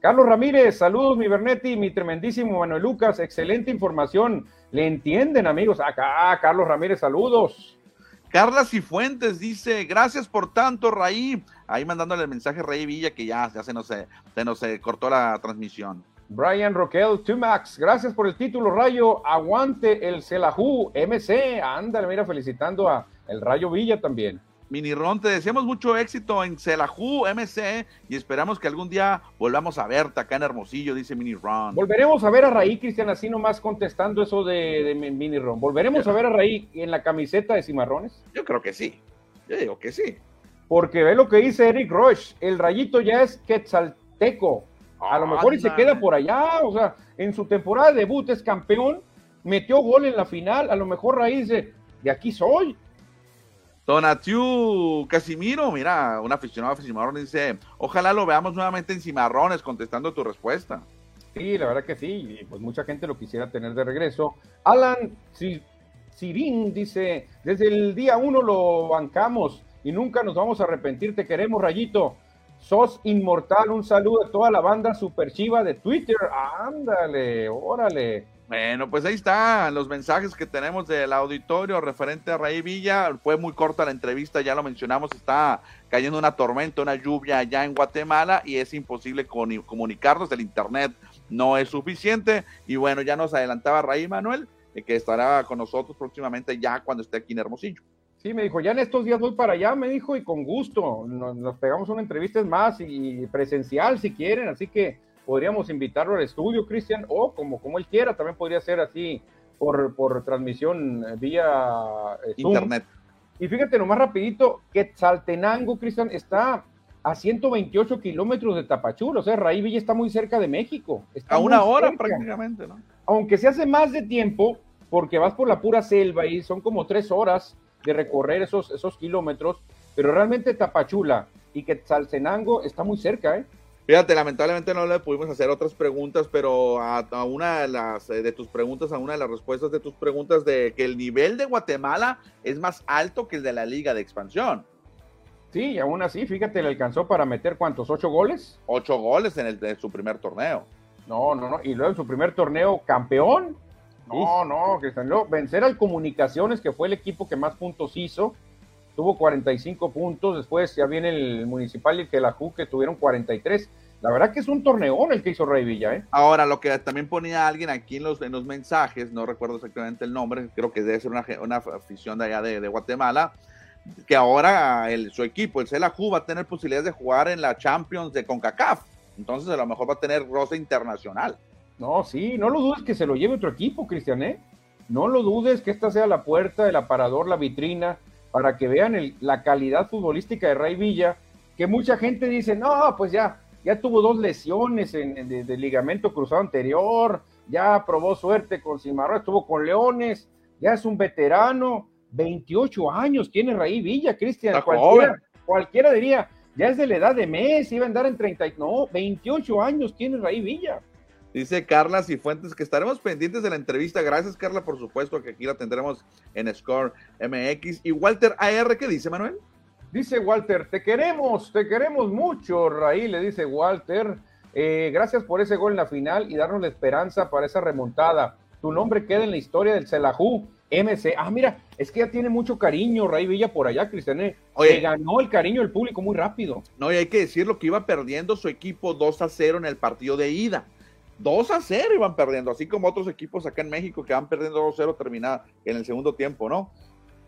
Carlos Ramírez, saludos mi Bernetti, mi tremendísimo Manuel Lucas, excelente información. ¿Le entienden amigos? Acá, Carlos Ramírez, saludos. Carla Cifuentes dice, gracias por tanto, Raí. Ahí mandándole el mensaje a Raí Villa que ya, ya se nos, se nos cortó la transmisión. Brian Roquel, Tumax, gracias por el título, Rayo. Aguante el Celajú, MC. Ándale, mira, felicitando a el Rayo Villa también. Mini Ron, te deseamos mucho éxito en Celajú MC y esperamos que algún día volvamos a verte acá en Hermosillo, dice Mini Ron. Volveremos a ver a Raí, Cristian, así nomás contestando eso de, Mini Ron. ¿Volveremos a ver a Raí en la camiseta de Cimarrones? Yo creo que sí. Yo digo que sí. Porque ve lo que dice Eric Roche, el rayito ya es quetzalteco. A lo mejor y se queda por allá, o sea, en su temporada de debut es campeón, metió gol en la final, a lo mejor Raí dice, de aquí soy, Donatiu Casimiro, mira, un aficionado a Cimarrones dice, ojalá lo veamos nuevamente en Cimarrones contestando tu respuesta. Sí, la verdad que sí, pues mucha gente lo quisiera tener de regreso. Alan Sirin dice, desde el día uno lo bancamos y nunca nos vamos a arrepentir, te queremos, Rayito. Sos inmortal, un saludo a toda la banda super chiva de Twitter. Ándale, órale. Bueno, pues ahí están los mensajes que tenemos del auditorio referente a Raí Villa. Fue muy corta la entrevista, ya lo mencionamos, está cayendo una tormenta, una lluvia allá en Guatemala y es imposible comunicarnos, el internet no es suficiente. Y bueno, ya nos adelantaba Raí Manuel, que estará con nosotros próximamente ya cuando esté aquí en Hermosillo. Sí, me dijo, ya en estos días voy para allá, me dijo, y con gusto. Nos, nos pegamos una entrevista más y presencial si quieren, así que podríamos invitarlo al estudio, Cristian, o como, como él quiera, también podría ser así por, por transmisión eh, vía eh, internet. Y fíjate nomás rapidito, que Saltenango, Cristian, está a 128 kilómetros de Tapachula, o sea, Raí Villa está muy cerca de México. a una hora prácticamente, ¿no? Aunque se hace más de tiempo, porque vas por la pura selva y son como tres horas de recorrer esos, esos kilómetros, pero realmente Tapachula y que Quetzaltenango está muy cerca, ¿eh? Fíjate, lamentablemente no le pudimos hacer otras preguntas, pero a, una de las eh, de tus preguntas, a una de las respuestas de tus preguntas de que el nivel de Guatemala es más alto que el de la Liga de Expansión. Sí, y aún así, fíjate, le alcanzó para meter cuántos, ocho goles. Ocho goles en, el, de su primer torneo. No, no, no. Y luego en su primer torneo, campeón. No, no, que salió vencer al Comunicaciones, que fue el equipo que más puntos hizo tuvo 45 puntos, después ya viene el Municipal y el Quelajú que tuvieron 43. La verdad que es un torneón el que hizo Rey Villa, ¿eh? Ahora, lo que también ponía alguien aquí en los, en los mensajes, no recuerdo exactamente el nombre, creo que debe ser una, una afición de allá de, Guatemala, que ahora el, su equipo, el Celajú, va a tener posibilidades de jugar en la Champions de CONCACAF. Entonces, a lo mejor va a tener rosa internacional. No, sí, no lo dudes que se lo lleve otro equipo, Cristian, ¿eh? No lo dudes que esta sea la puerta, el aparador, la vitrina para que vean la calidad futbolística de Ray Villa, que mucha gente dice, no, pues ya, ya tuvo dos lesiones en, de, ligamento cruzado anterior, ya probó suerte con Cimarrón, estuvo con Leones, ya es un veterano, 28 años tiene Ray Villa, Cristian, cualquiera, cualquiera diría, ya es de la edad de Messi, iba a andar en 30, no, 28 años tiene Ray Villa. Dice Carla Cifuentes que estaremos pendientes de la entrevista. Gracias, Carla, por supuesto, que aquí la tendremos en Score MX. Y Walter AR, ¿qué dice, Manuel? Dice Walter, te queremos, te queremos mucho, Raí, le dice Walter. Eh, gracias por ese gol en la final y darnos la esperanza para esa remontada. Tu nombre queda en la historia del Celajú. MC. Ah, mira, es que ya tiene mucho cariño Ray Villa por allá, Cristian. Oye, ganó el cariño del público muy rápido. No, y hay que decir lo que iba perdiendo su equipo 2 a 0 en el partido de ida 2 a 0 iban perdiendo, así como otros equipos acá en México que van perdiendo 2 a 0 terminada en el segundo tiempo, ¿no?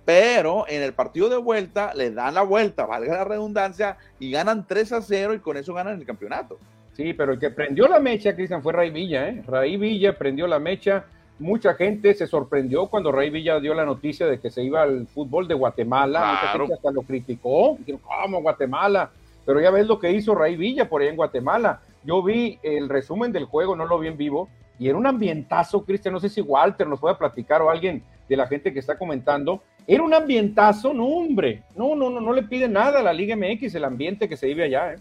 Pero en el partido de vuelta le dan la vuelta, valga la redundancia, y ganan 3 a 0 y con eso ganan el campeonato. Sí, pero el que prendió la mecha, Cristian, fue Ray Villa, ¿eh? Ray Villa prendió la mecha. Mucha gente se sorprendió cuando Ray Villa dio la noticia de que se iba al fútbol de Guatemala. Mucha gente hasta lo criticó. Dijeron, ¿cómo Guatemala? Pero ya ves lo que hizo Ray Villa por ahí en Guatemala. Yo vi el resumen del juego, no lo vi en vivo, y era un ambientazo, Cristian. No sé si Walter nos puede platicar o alguien de la gente que está comentando. Era un ambientazo, no, hombre. No, no, no, no le pide nada a la Liga MX el ambiente que se vive allá, ¿eh?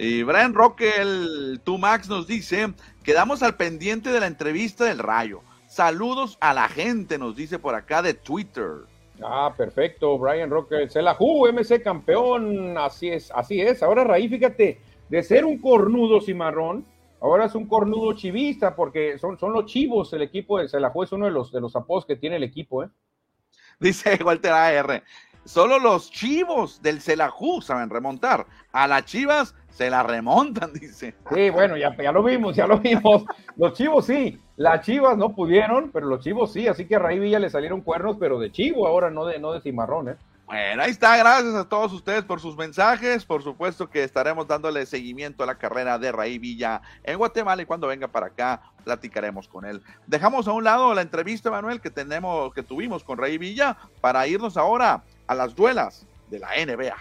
Y Brian Roque, el Max, nos dice, quedamos al pendiente de la entrevista del Rayo. Saludos a la gente, nos dice por acá de Twitter. Ah, perfecto, Brian Roque. Se la jugó, MC campeón. Así es, así es. Ahora Raí, fíjate, de ser un cornudo cimarrón, ahora es un cornudo chivista, porque son, son los chivos, el equipo de Selajú es uno de los, de los apodos que tiene el equipo, ¿eh? Dice Walter AR, solo los chivos del Celajú saben remontar. A las chivas se la remontan, dice. Sí, bueno, ya, ya lo vimos, ya lo vimos. Los chivos sí, las chivas no pudieron, pero los chivos sí, así que a Raí Villa le salieron cuernos, pero de chivo ahora, no de, no de cimarrón, ¿eh? Bueno, ahí está, gracias a todos ustedes por sus mensajes. Por supuesto que estaremos dándole seguimiento a la carrera de Raí Villa en Guatemala y cuando venga para acá platicaremos con él. Dejamos a un lado la entrevista, Manuel, que tenemos, que tuvimos con Raí Villa para irnos ahora a las duelas de la NBA.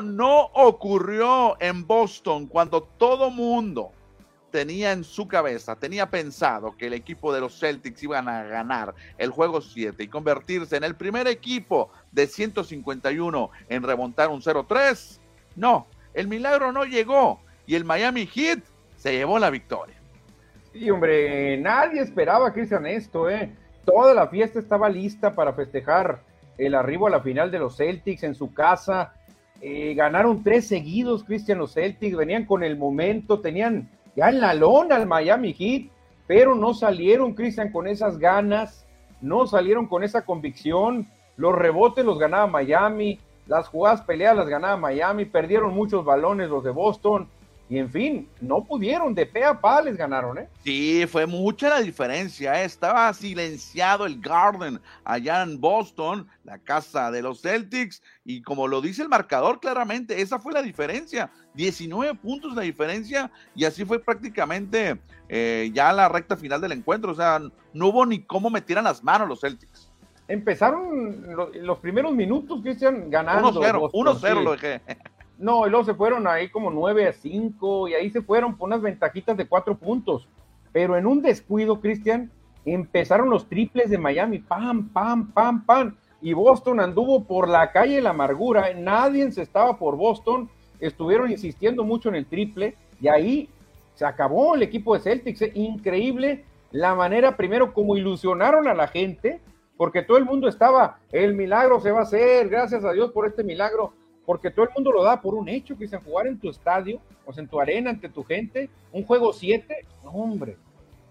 No ocurrió en Boston cuando todo mundo tenía en su cabeza, tenía pensado que el equipo de los Celtics iban a ganar el juego 7 y convertirse en el primer equipo de 151 en remontar un 0-3. No, el milagro no llegó y el Miami Heat se llevó la victoria. Sí, hombre, nadie esperaba, Cristian, esto, ¿eh? Toda la fiesta estaba lista para festejar el arribo a la final de los Celtics en su casa eh, ganaron tres seguidos, Cristian, los Celtics, venían con el momento, tenían ya en la lona al Miami Heat, pero no salieron, Cristian, con esas ganas, no salieron con esa convicción, los rebotes los ganaba Miami, las jugadas peleadas las ganaba Miami, perdieron muchos balones los de Boston, y en fin, no pudieron, de pe a pa les ganaron, ¿eh? Sí, fue mucha la diferencia, ¿eh? estaba silenciado el Garden allá en Boston, la casa de los Celtics, y como lo dice el marcador claramente, esa fue la diferencia, 19 puntos la diferencia, y así fue prácticamente eh, ya la recta final del encuentro, o sea, no hubo ni cómo metieran las manos los Celtics. Empezaron los, primeros minutos, Cristian, ganando. 1-0, 1-0 lo dejé. No, y luego se fueron ahí como 9 a 5 y ahí se fueron por unas ventajitas de 4 puntos. Pero en un descuido, Cristian, empezaron los triples de Miami, pam, pam, pam, pam. Y Boston anduvo por la calle la amargura, nadie se estaba por Boston, estuvieron insistiendo mucho en el triple y ahí se acabó el equipo de Celtics. Increíble la manera, primero, como ilusionaron a la gente, porque todo el mundo estaba, el milagro se va a hacer, gracias a Dios por este milagro porque todo el mundo lo da por un hecho, que es jugar en tu estadio, o sea, en tu arena, ante tu gente, un juego 7, hombre.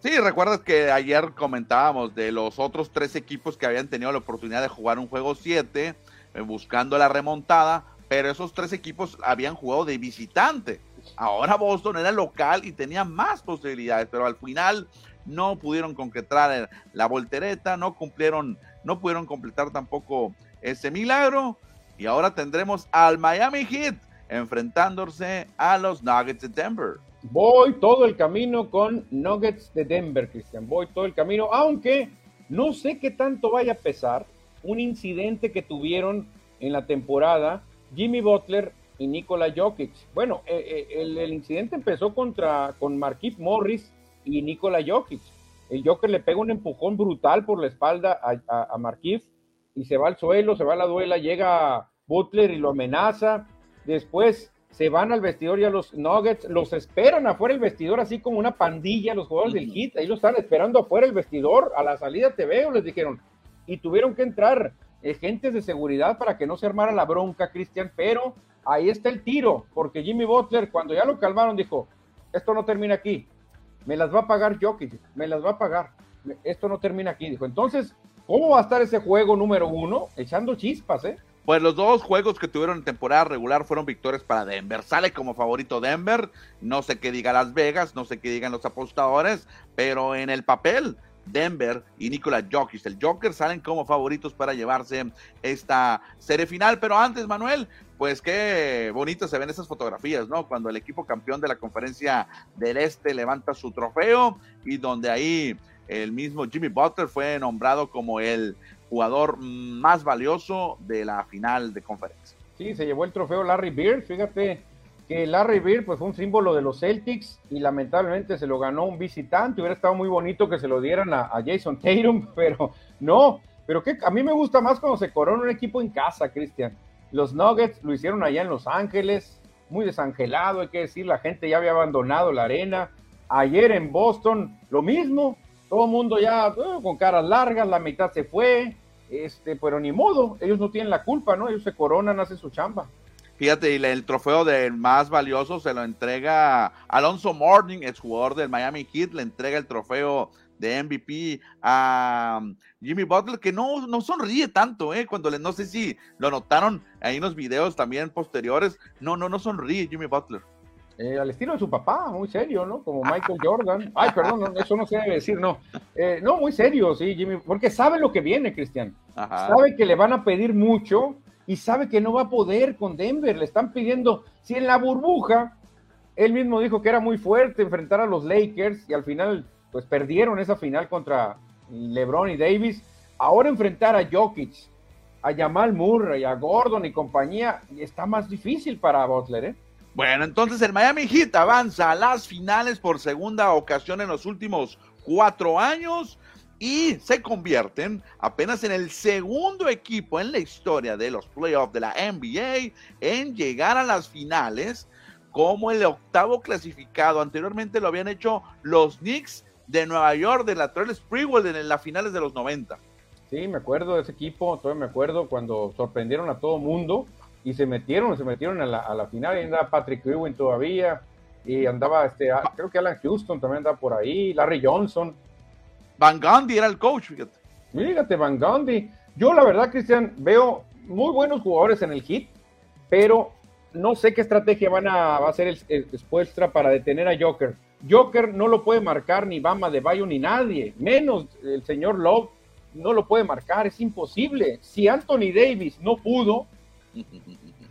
Sí, recuerdas que ayer comentábamos de los otros tres equipos que habían tenido la oportunidad de jugar un juego 7, eh, buscando la remontada, pero esos tres equipos habían jugado de visitante. Ahora Boston era local y tenía más posibilidades, pero al final no pudieron concretar la voltereta, no cumplieron, no pudieron completar tampoco ese milagro y ahora tendremos al Miami Heat enfrentándose a los Nuggets de Denver. Voy todo el camino con Nuggets de Denver, Cristian. Voy todo el camino, aunque no sé qué tanto vaya a pesar un incidente que tuvieron en la temporada Jimmy Butler y Nikola Jokic. Bueno, eh, eh, el, incidente empezó contra con Marquise Morris y Nikola Jokic. El Joker le pega un empujón brutal por la espalda a, a, a y se va al suelo, se va a la duela, llega Butler y lo amenaza. Después se van al vestidor y a los Nuggets los esperan afuera el vestidor, así como una pandilla, los jugadores del Heat, ahí lo están esperando afuera el vestidor, a la salida te veo, les dijeron, y tuvieron que entrar agentes de seguridad para que no se armara la bronca, Cristian, pero ahí está el tiro, porque Jimmy Butler, cuando ya lo calmaron, dijo, esto no termina aquí, me las va a pagar Jokic, me las va a pagar, esto no termina aquí, dijo. Entonces, ¿Cómo va a estar ese juego número uno? Echando chispas, ¿eh? Pues los dos juegos que tuvieron en temporada regular fueron victorias para Denver. Sale como favorito Denver. No sé qué diga Las Vegas, no sé qué digan los apostadores, pero en el papel, Denver y Nikola Jokic, el Joker, salen como favoritos para llevarse esta serie final. Pero antes, Manuel, pues qué bonito se ven esas fotografías, ¿no? Cuando el equipo campeón de la conferencia del Este levanta su trofeo y donde ahí el mismo Jimmy Butler fue nombrado como el jugador más valioso de la final de conferencia. Sí, se llevó el trofeo Larry Bird, fíjate que Larry Bird pues fue un símbolo de los Celtics y lamentablemente se lo ganó un visitante, hubiera estado muy bonito que se lo dieran a, Jason Tatum, pero no, pero que a mí me gusta más cuando se corona un equipo en casa, Cristian. Los Nuggets lo hicieron allá en Los Ángeles, muy desangelado, hay que decir, la gente ya había abandonado la arena. Ayer en Boston, lo mismo, todo el mundo ya uh, con caras largas, la mitad se fue, este, pero ni modo, ellos no tienen la culpa, ¿no? Ellos se coronan, hacen su chamba. Fíjate, y el trofeo del más valioso se lo entrega Alonso Morning, ex jugador del Miami Heat, le entrega el trofeo de MVP a um, Jimmy Butler, que no, no sonríe tanto, ¿eh? Cuando le, no sé si lo notaron ahí en los videos también posteriores, no, no, no sonríe Jimmy Butler. Eh, al estilo de su papá, muy serio, ¿no? Como Michael Jordan. Ay, perdón, eso no se debe decir, no. Eh, no, muy serio, sí, Jimmy, porque sabe lo que viene, Cristian. Sabe que le van a pedir mucho y sabe que no va a poder con Denver. Le están pidiendo, si en la burbuja, él mismo dijo que era muy fuerte enfrentar a los Lakers y al final, pues perdieron esa final contra LeBron y Davis. Ahora enfrentar a Jokic, a Jamal Murray, a Gordon y compañía, está más difícil para Butler, ¿eh? Bueno, entonces el Miami Heat avanza a las finales por segunda ocasión en los últimos cuatro años y se convierten apenas en el segundo equipo en la historia de los playoffs de la NBA en llegar a las finales como el octavo clasificado. Anteriormente lo habían hecho los Knicks de Nueva York de la Trail Sprewell en las finales de los 90. Sí, me acuerdo de ese equipo, todavía me acuerdo cuando sorprendieron a todo mundo y se metieron, se metieron a la, a la final, y andaba Patrick Ewing todavía, y andaba, este, ah, creo que Alan Houston también andaba por ahí, Larry Johnson. Van Gundy era el coach, fíjate. Fíjate, Van Gundy. Yo la verdad, Cristian, veo muy buenos jugadores en el hit, pero no sé qué estrategia van a, va a hacer el, el para detener a Joker. Joker no lo puede marcar ni Bama de Bayo ni nadie, menos el señor Love no lo puede marcar, es imposible. Si Anthony Davis no pudo,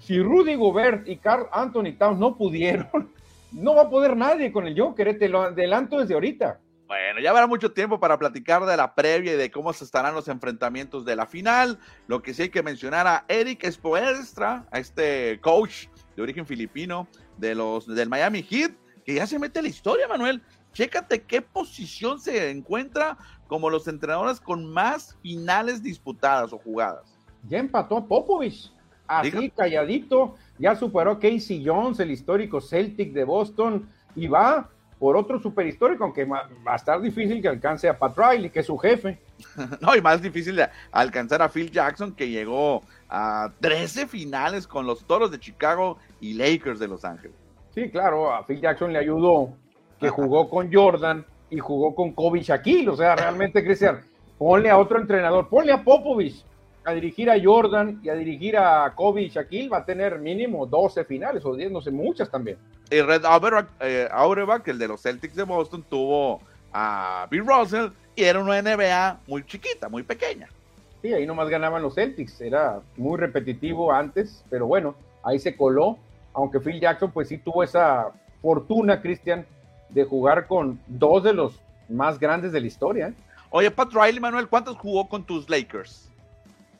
si Rudy Gobert y Carl Anthony Towns no pudieron, no va a poder nadie con el Joker, eh, te lo adelanto desde ahorita. Bueno, ya habrá mucho tiempo para platicar de la previa y de cómo se estarán los enfrentamientos de la final. Lo que sí hay que mencionar a Eric Espoestra, a este coach de origen filipino de los, del Miami Heat, que ya se mete a la historia, Manuel. Chécate qué posición se encuentra como los entrenadores con más finales disputadas o jugadas. Ya empató a Popovich así calladito, ya superó Casey Jones, el histórico Celtic de Boston, y va por otro super histórico, aunque va a estar difícil que alcance a Pat Riley, que es su jefe. no, y más difícil de alcanzar a Phil Jackson, que llegó a 13 finales con los Toros de Chicago y Lakers de Los Ángeles. Sí, claro, a Phil Jackson le ayudó, que jugó con Jordan y jugó con Kobe Shaquille, o sea, realmente, Cristian, ponle a otro entrenador, ponle a Popovich, a dirigir a Jordan y a dirigir a Kobe y Shaquille va a tener mínimo 12 finales o 10, no sé, muchas también. Y Red eh, Auerbach, el de los Celtics de Boston, tuvo a Bill Russell y era una NBA muy chiquita, muy pequeña. Sí, ahí nomás ganaban los Celtics, era muy repetitivo antes, pero bueno, ahí se coló, aunque Phil Jackson pues sí tuvo esa fortuna, Cristian, de jugar con dos de los más grandes de la historia. ¿eh? Oye, Pat Riley, Manuel, ¿cuántos jugó con tus Lakers?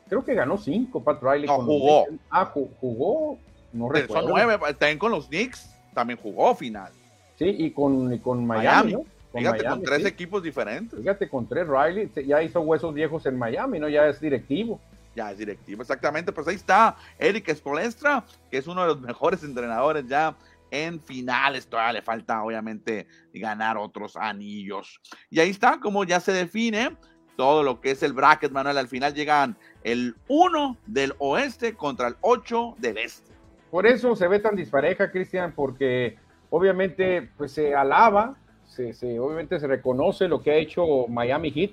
Creo que ganó cinco Pat Riley. No, jugó. Ah, jugó, no recuerdo. Son nueve, también con los Knicks, también jugó final. Sí, y con, con Miami, ¿no? Con Fíjate, con tres equipos diferentes. Fíjate, con tres Riley, ya hizo huesos viejos en Miami, ¿no? Ya es directivo. Ya es directivo, exactamente. Pues ahí está Eric Spolestra, que es uno de los mejores entrenadores ya en finales. Todavía le falta, obviamente, ganar otros anillos. Y ahí está, como ya se define todo lo que es el bracket, Manuel. Al final llegan el 1 del oeste contra el 8 del este. Por eso se ve tan dispareja, Cristian, porque obviamente pues se alaba, se, obviamente se reconoce lo que ha hecho Miami Heat,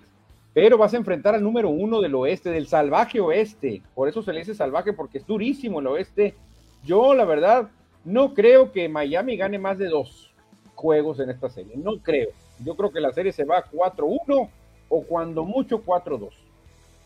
pero vas a enfrentar al número uno del oeste, del salvaje oeste. Por eso se le dice salvaje, porque es durísimo el oeste. Yo, la verdad, no creo que Miami gane más de dos juegos en esta serie. No creo. Yo creo que la serie se va 4-1 o cuando mucho 4-2.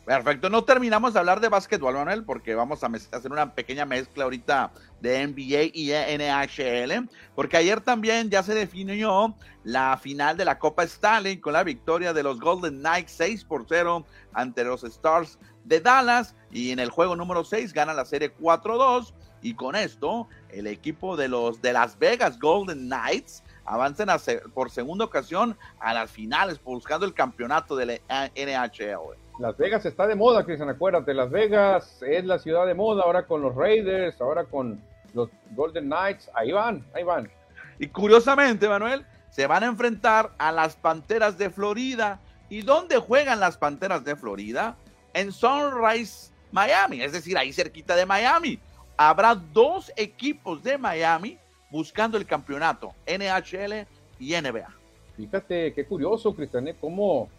Perfecto, no terminamos de hablar de básquetbol, Manuel, porque vamos a hacer una pequeña mezcla ahorita de NBA y NHL, porque ayer también ya se definió la final de la Copa Stanley con la victoria de los Golden Knights 6 por 0 ante los Stars de Dallas y en el juego número 6 gana la serie 4-2 y con esto el equipo de los de Las Vegas Golden Knights avancen por segunda ocasión a las finales buscando el campeonato de la NHL. Las Vegas está de moda, Cristian, acuérdate, Las Vegas es la ciudad de moda, ahora con los Raiders, ahora con los Golden Knights, ahí van, ahí van. Y curiosamente, Manuel, se van a enfrentar a las Panteras de Florida. ¿Y dónde juegan las Panteras de Florida? En Sunrise, Miami, es decir, ahí cerquita de Miami. Habrá dos equipos de Miami buscando el campeonato, NHL y NBA. Fíjate, qué curioso, Cristian, ¿eh? cómo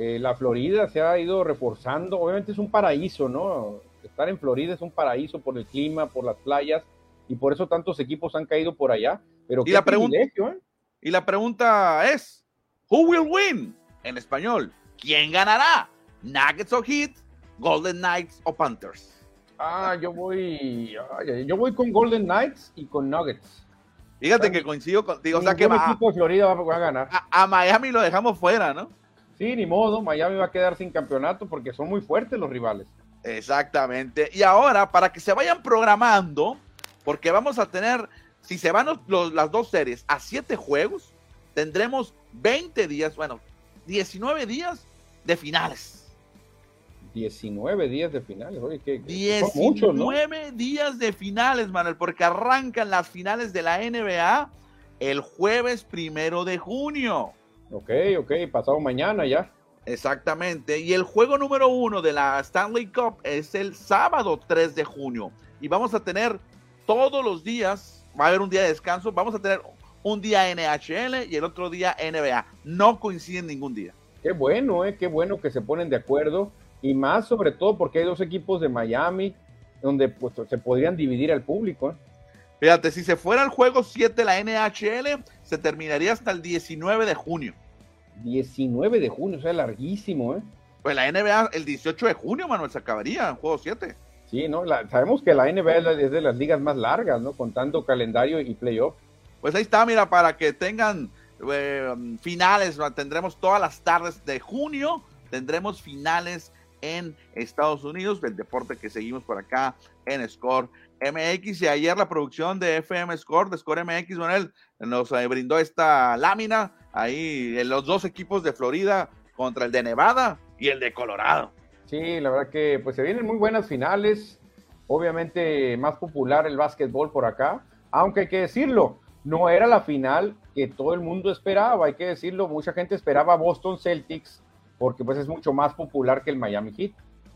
eh, la Florida se ha ido reforzando. Obviamente es un paraíso, ¿no? Estar en Florida es un paraíso por el clima, por las playas, y por eso tantos equipos han caído por allá. Pero y, la pregunta, ¿eh? y la pregunta es, ¿Who will win? En español, ¿quién ganará? ¿Nuggets o Heat? ¿Golden Knights o Panthers? Ah, yo voy, yo voy con Golden Knights y con Nuggets. Fíjate que coincido contigo. O sea que equipo de Florida va, a ganar. a, Miami lo dejamos fuera, ¿no? Sí, ni modo, Miami va a quedar sin campeonato porque son muy fuertes los rivales. Exactamente. Y ahora, para que se vayan programando, porque vamos a tener, si se van las dos series a siete juegos, tendremos 20 días, bueno, 19 días de finales. 19 días de finales, oye, que 19 días de finales, Manuel, porque arrancan las finales de la NBA el jueves primero de junio. Ok, ok, pasado mañana ya. Exactamente. Y el juego número uno de la Stanley Cup es el sábado 3 de junio. Y vamos a tener todos los días, va a haber un día de descanso, vamos a tener un día NHL y el otro día NBA. No coinciden ningún día. Qué bueno, eh, qué bueno que se ponen de acuerdo. Y más sobre todo porque hay dos equipos de Miami donde pues, se podrían dividir al público. ¿eh? Fíjate, si se fuera el juego 7 la NHL, se terminaría hasta el 19 de junio. 19 de junio, o sea, larguísimo, ¿eh? Pues la NBA el 18 de junio, Manuel, se acabaría en juego 7. Sí, ¿no? sabemos que la NBA es de las ligas más largas, ¿no? Contando calendario y playoff. Pues ahí está, mira, para que tengan eh, finales, tendremos todas las tardes de junio, tendremos finales en Estados Unidos, del deporte que seguimos por acá en Score MX. Y ayer la producción de FM Score, de Score MX, Manuel, nos eh, brindó esta lámina ahí en los dos equipos de Florida contra el de Nevada y el de Colorado. Sí, la verdad que pues se vienen muy buenas finales. Obviamente más popular el básquetbol por acá, aunque hay que decirlo, no era la final que todo el mundo esperaba, hay que decirlo, mucha gente esperaba Boston Celtics porque pues es mucho más popular que el Miami Heat.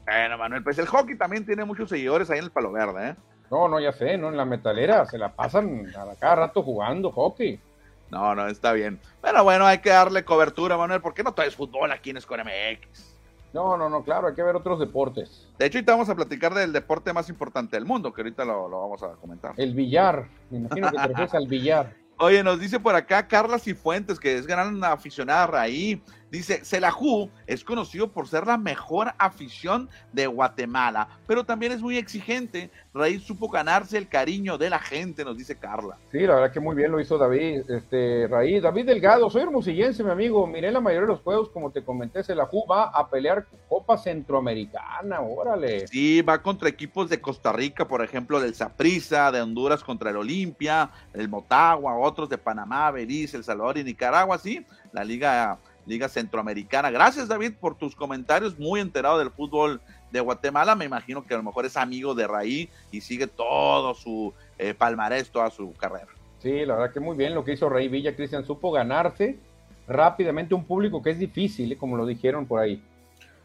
Bueno, Manuel, pues el hockey también tiene muchos seguidores ahí en el Palo Verde, ¿eh? No, no, ya sé, ¿no? En la metalera se la pasan a cada rato jugando hockey. No, no, está bien. Pero bueno, hay que darle cobertura, Manuel, porque no todo es fútbol aquí en Score MX. No, no, no, claro, hay que ver otros deportes. De hecho, ahorita vamos a platicar del deporte más importante del mundo, que ahorita lo, lo vamos a comentar. El billar. Me imagino que te refieres al billar. Oye, nos dice por acá Carla Cifuentes, que es gran aficionada ahí. Dice, Celajú es conocido por ser la mejor afición de Guatemala, pero también es muy exigente. Raíz supo ganarse el cariño de la gente, nos dice Carla. Sí, la verdad que muy bien lo hizo David, este, Raíz. David Delgado, soy hermosillense, mi amigo. Miré la mayoría de los juegos, como te comenté, Celajú va a pelear Copa Centroamericana, órale. Sí, va contra equipos de Costa Rica, por ejemplo, del Saprissa, de Honduras contra el Olimpia, el Motagua, otros de Panamá, Belice, El Salvador y Nicaragua, sí, la liga Liga Centroamericana. Gracias, David, por tus comentarios. Muy enterado del fútbol de Guatemala. Me imagino que a lo mejor es amigo de Raí y sigue todo su eh, palmarés, toda su carrera. Sí, la verdad que muy bien lo que hizo Raí Villa. Cristian supo ganarse rápidamente un público que es difícil, eh, como lo dijeron por ahí.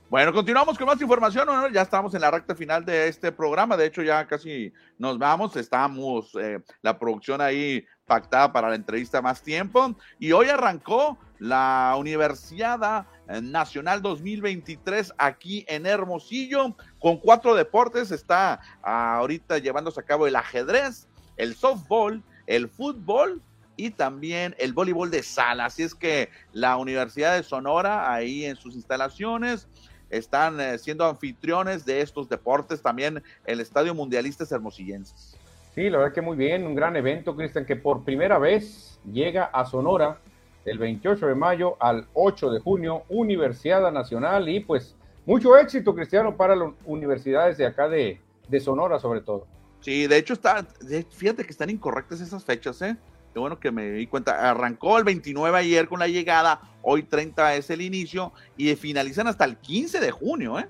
Bueno, continuamos con más información. Ya estamos en la recta final de este programa. De hecho, ya casi nos vamos. Estamos, eh, la producción ahí pactada para la entrevista más tiempo. Y hoy arrancó la Universidad Nacional 2023 aquí en Hermosillo, con cuatro deportes. Está ahorita llevándose a cabo el ajedrez, el softball, el fútbol y también el voleibol de sala. Así es que la Universidad de Sonora, ahí en sus instalaciones, están eh, siendo anfitriones de estos deportes, también el Estadio Mundialistas Hermosillenses. Sí, la verdad que muy bien, un gran evento, Cristian, que por primera vez llega a Sonora del 28 de mayo al 8 de junio, Universidad Nacional, y pues mucho éxito, Cristiano, para las universidades de acá de, de Sonora, sobre todo. Sí, de hecho, está, fíjate que están incorrectas esas fechas, ¿eh? Qué bueno que me di cuenta. Arrancó el 29 ayer con la llegada, hoy 30 es el inicio y finalizan hasta el 15 de junio, ¿eh?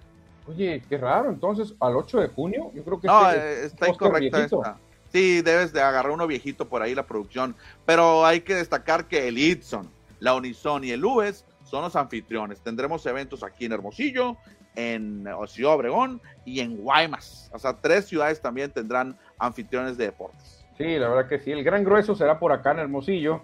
Oye, qué raro, entonces al 8 de junio, yo creo que no, este está incorrecta esta. Sí, debes de agarrar uno viejito por ahí la producción, pero hay que destacar que el Itson, la Unison y el UES son los anfitriones. Tendremos eventos aquí en Hermosillo, en Ciudad Obregón y en Guaymas. O sea, tres ciudades también tendrán anfitriones de deportes. Sí, la verdad que sí. El gran grueso será por acá en Hermosillo.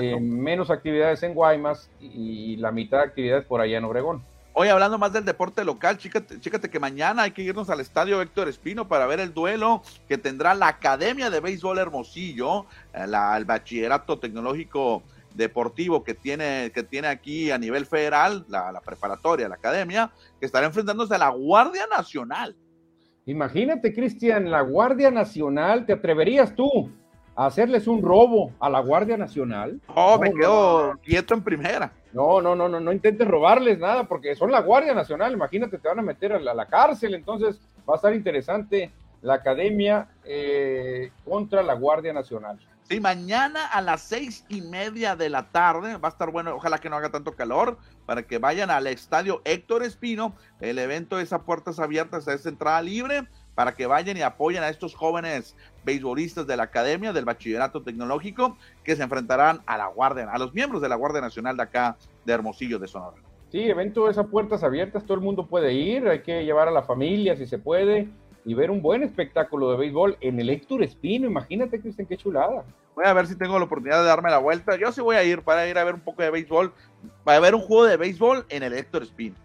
Eh, menos actividades en Guaymas y la mitad de actividades por allá en Obregón. Hoy hablando más del deporte local, chícate, que mañana hay que irnos al estadio Héctor Espino para ver el duelo que tendrá la Academia de Béisbol Hermosillo, eh, el bachillerato tecnológico deportivo que tiene, que tiene aquí a nivel federal, la, la preparatoria, la academia, que estará enfrentándose a la Guardia Nacional. Imagínate, Cristian, la Guardia Nacional, ¿te atreverías tú a hacerles un robo a la Guardia Nacional? Oh, me quedo quieto en primera. No, no, no, no, no intentes robarles nada porque son la Guardia Nacional, imagínate, te van a meter a la, cárcel, entonces va a estar interesante la academia eh, contra la Guardia Nacional. Sí, mañana a las seis y media de la tarde, va a estar bueno, ojalá que no haga tanto calor, para que vayan al estadio Héctor Espino. El evento es a puertas abiertas, es entrada libre, para que vayan y apoyen a estos jóvenes beisbolistas de la academia del bachillerato tecnológico que se enfrentarán a la Guardia, a los miembros de la Guardia Nacional de acá de Hermosillo de Sonora. Sí, evento es a puertas abiertas, todo el mundo puede ir, hay que llevar a la familia si se puede y ver un buen espectáculo de béisbol en el Héctor Espino. Imagínate, Cristian, qué chulada. Voy a ver si tengo la oportunidad de darme la vuelta. Yo sí voy a ir para ir a ver un poco de béisbol, para ver un juego de béisbol en el Héctor Espino.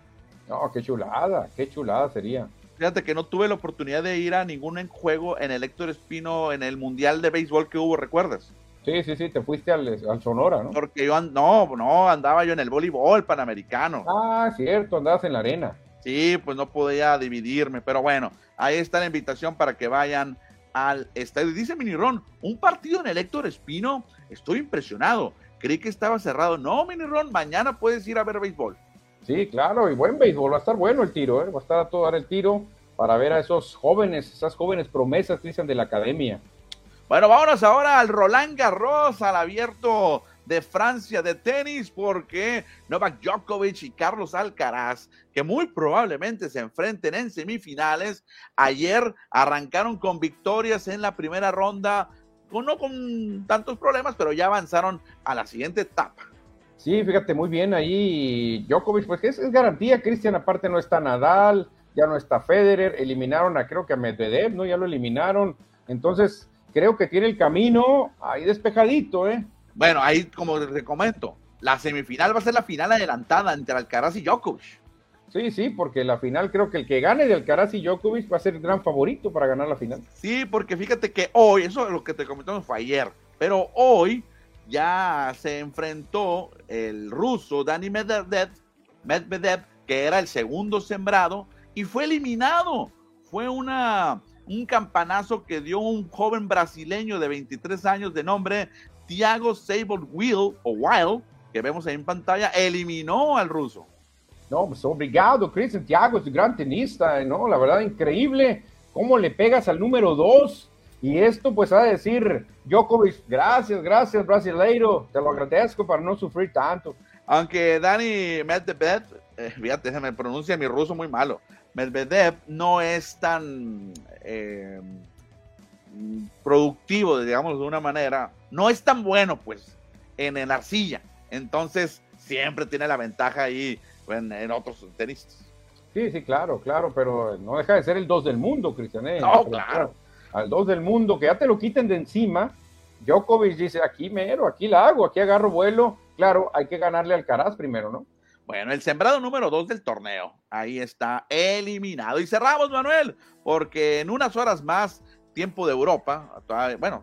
No, qué chulada, qué chulada sería. Fíjate que no tuve la oportunidad de ir a ningún juego en el Héctor Espino en el Mundial de Béisbol que hubo, ¿recuerdas? Sí, sí, sí, te fuiste al, Sonora, ¿no? Porque yo, no, no, andaba yo en el voleibol panamericano. Ah, cierto, andabas en la arena. Sí, pues no podía dividirme, pero bueno, ahí está la invitación para que vayan al estadio. Dice Minirón, un partido en el Héctor Espino, estoy impresionado. Creí que estaba cerrado. No, Minirón, mañana puedes ir a ver béisbol. Sí, claro, y buen béisbol, va a estar bueno el tiro, ¿eh? va a estar a todo dar el tiro para ver a esos jóvenes, esas jóvenes promesas, dicen, de la academia. Bueno, vámonos ahora al Roland Garros, al abierto de Francia de tenis porque Novak Djokovic y Carlos Alcaraz, que muy probablemente se enfrenten en semifinales, ayer arrancaron con victorias en la primera ronda, no con tantos problemas, pero ya avanzaron a la siguiente etapa. Sí, fíjate muy bien ahí Djokovic, pues es, es garantía, Cristian, aparte no está Nadal, ya no está Federer, eliminaron a creo que a Medvedev, ¿no? Ya lo eliminaron, entonces creo que tiene el camino ahí despejadito, ¿eh? Bueno, ahí como te comento, la semifinal va a ser la final adelantada entre Alcaraz y Djokovic. Sí, sí, porque la final creo que el que gane de Alcaraz y Djokovic va a ser el gran favorito para ganar la final. Sí, porque fíjate que hoy, eso es lo que te comentamos fue ayer, pero hoy ya se enfrentó el ruso Dani Medvedev, Medvedev, que era el segundo sembrado, y fue eliminado. Fue una, un campanazo que dio un joven brasileño de 23 años de nombre Thiago Sable Will o Wild, que vemos ahí en pantalla, eliminó al ruso. No, pues obrigado, Cristian. Thiago es un gran tenista, ¿no? La verdad, increíble cómo le pegas al número dos. Y esto, pues, a decir, Djokovic, gracias, gracias, brasileiro, te lo agradezco para no sufrir tanto. Aunque Dani Medvedev, eh, fíjate, me pronuncia mi ruso muy malo. Medvedev no es tan eh, productivo, digamos de una manera, no es tan bueno, pues, en el arcilla. Entonces, siempre tiene la ventaja ahí en, otros tenistas. Sí, sí, claro, claro, pero no deja de ser el 2 del mundo, Cristian. ¿eh? No, claro. Al 2 del mundo, que ya te lo quiten de encima, Djokovic dice, aquí mero, aquí la hago, aquí agarro vuelo. Claro, hay que ganarle al Caraz primero, ¿no? Bueno, el sembrado número dos del torneo, ahí está eliminado. Y cerramos, Manuel, porque en unas horas más, tiempo de Europa, bueno,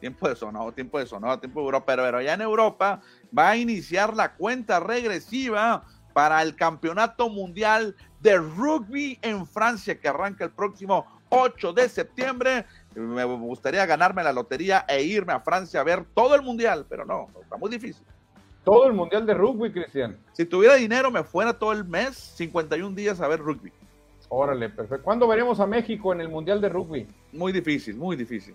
tiempo de sonado, tiempo de sonado, tiempo de Europa, pero, pero ya en Europa va a iniciar la cuenta regresiva para el Campeonato Mundial de Rugby en Francia, que arranca el próximo 8 de septiembre. Me gustaría ganarme la lotería e irme a Francia a ver todo el Mundial, pero no, está muy difícil. Todo el Mundial de Rugby, Cristian. Si tuviera dinero, me fuera todo el mes, 51 días a ver rugby. Órale, perfecto. ¿Cuándo veremos a México en el Mundial de Rugby? Muy difícil, muy difícil.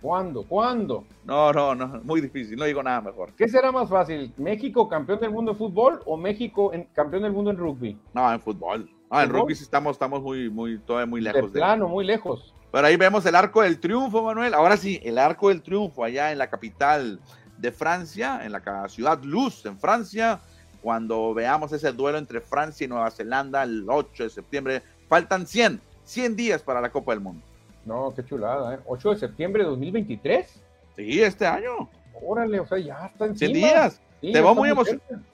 ¿Cuándo? ¿Cuándo? No, no, no, muy difícil, no digo nada mejor. ¿Qué será más fácil? ¿México campeón del mundo en fútbol o México en, campeón del mundo en rugby? No, en fútbol. Ah, en rugby sí estamos, estamos muy, muy, todavía muy lejos. De plano, muy lejos. Pero ahí vemos el arco del triunfo, Manuel. Ahora sí, el arco del triunfo allá en la capital de Francia, en la ciudad Luz, en Francia, cuando veamos ese duelo entre Francia y Nueva Zelanda el 8 de septiembre. Faltan 100, 100 días para la Copa del Mundo. No, qué chulada, ¿eh? 8 de septiembre de 2023. Sí, este año. Órale, o sea, ya está encima. 100 días. Te, veo muy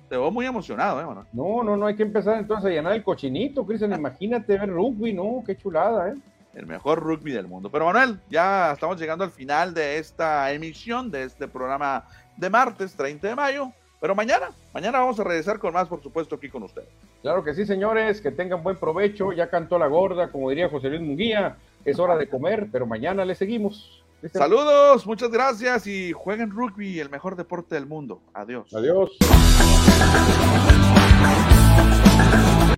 te veo muy emocionado, ¿eh, No, no, no, hay que empezar entonces a llenar el cochinito, Cristian. Imagínate ver rugby, no, qué chulada, ¿eh? El mejor rugby del mundo. Pero Manuel, ya estamos llegando al final de esta emisión, de este programa de martes 30 de mayo. Pero mañana, mañana vamos a regresar con más, por supuesto, aquí con ustedes. Claro que sí, señores, que tengan buen provecho. Ya cantó la gorda, como diría José Luis Munguía. Es hora de comer, pero mañana le seguimos. Saludos, muchas gracias y jueguen rugby, el mejor deporte del mundo. Adiós. Adiós.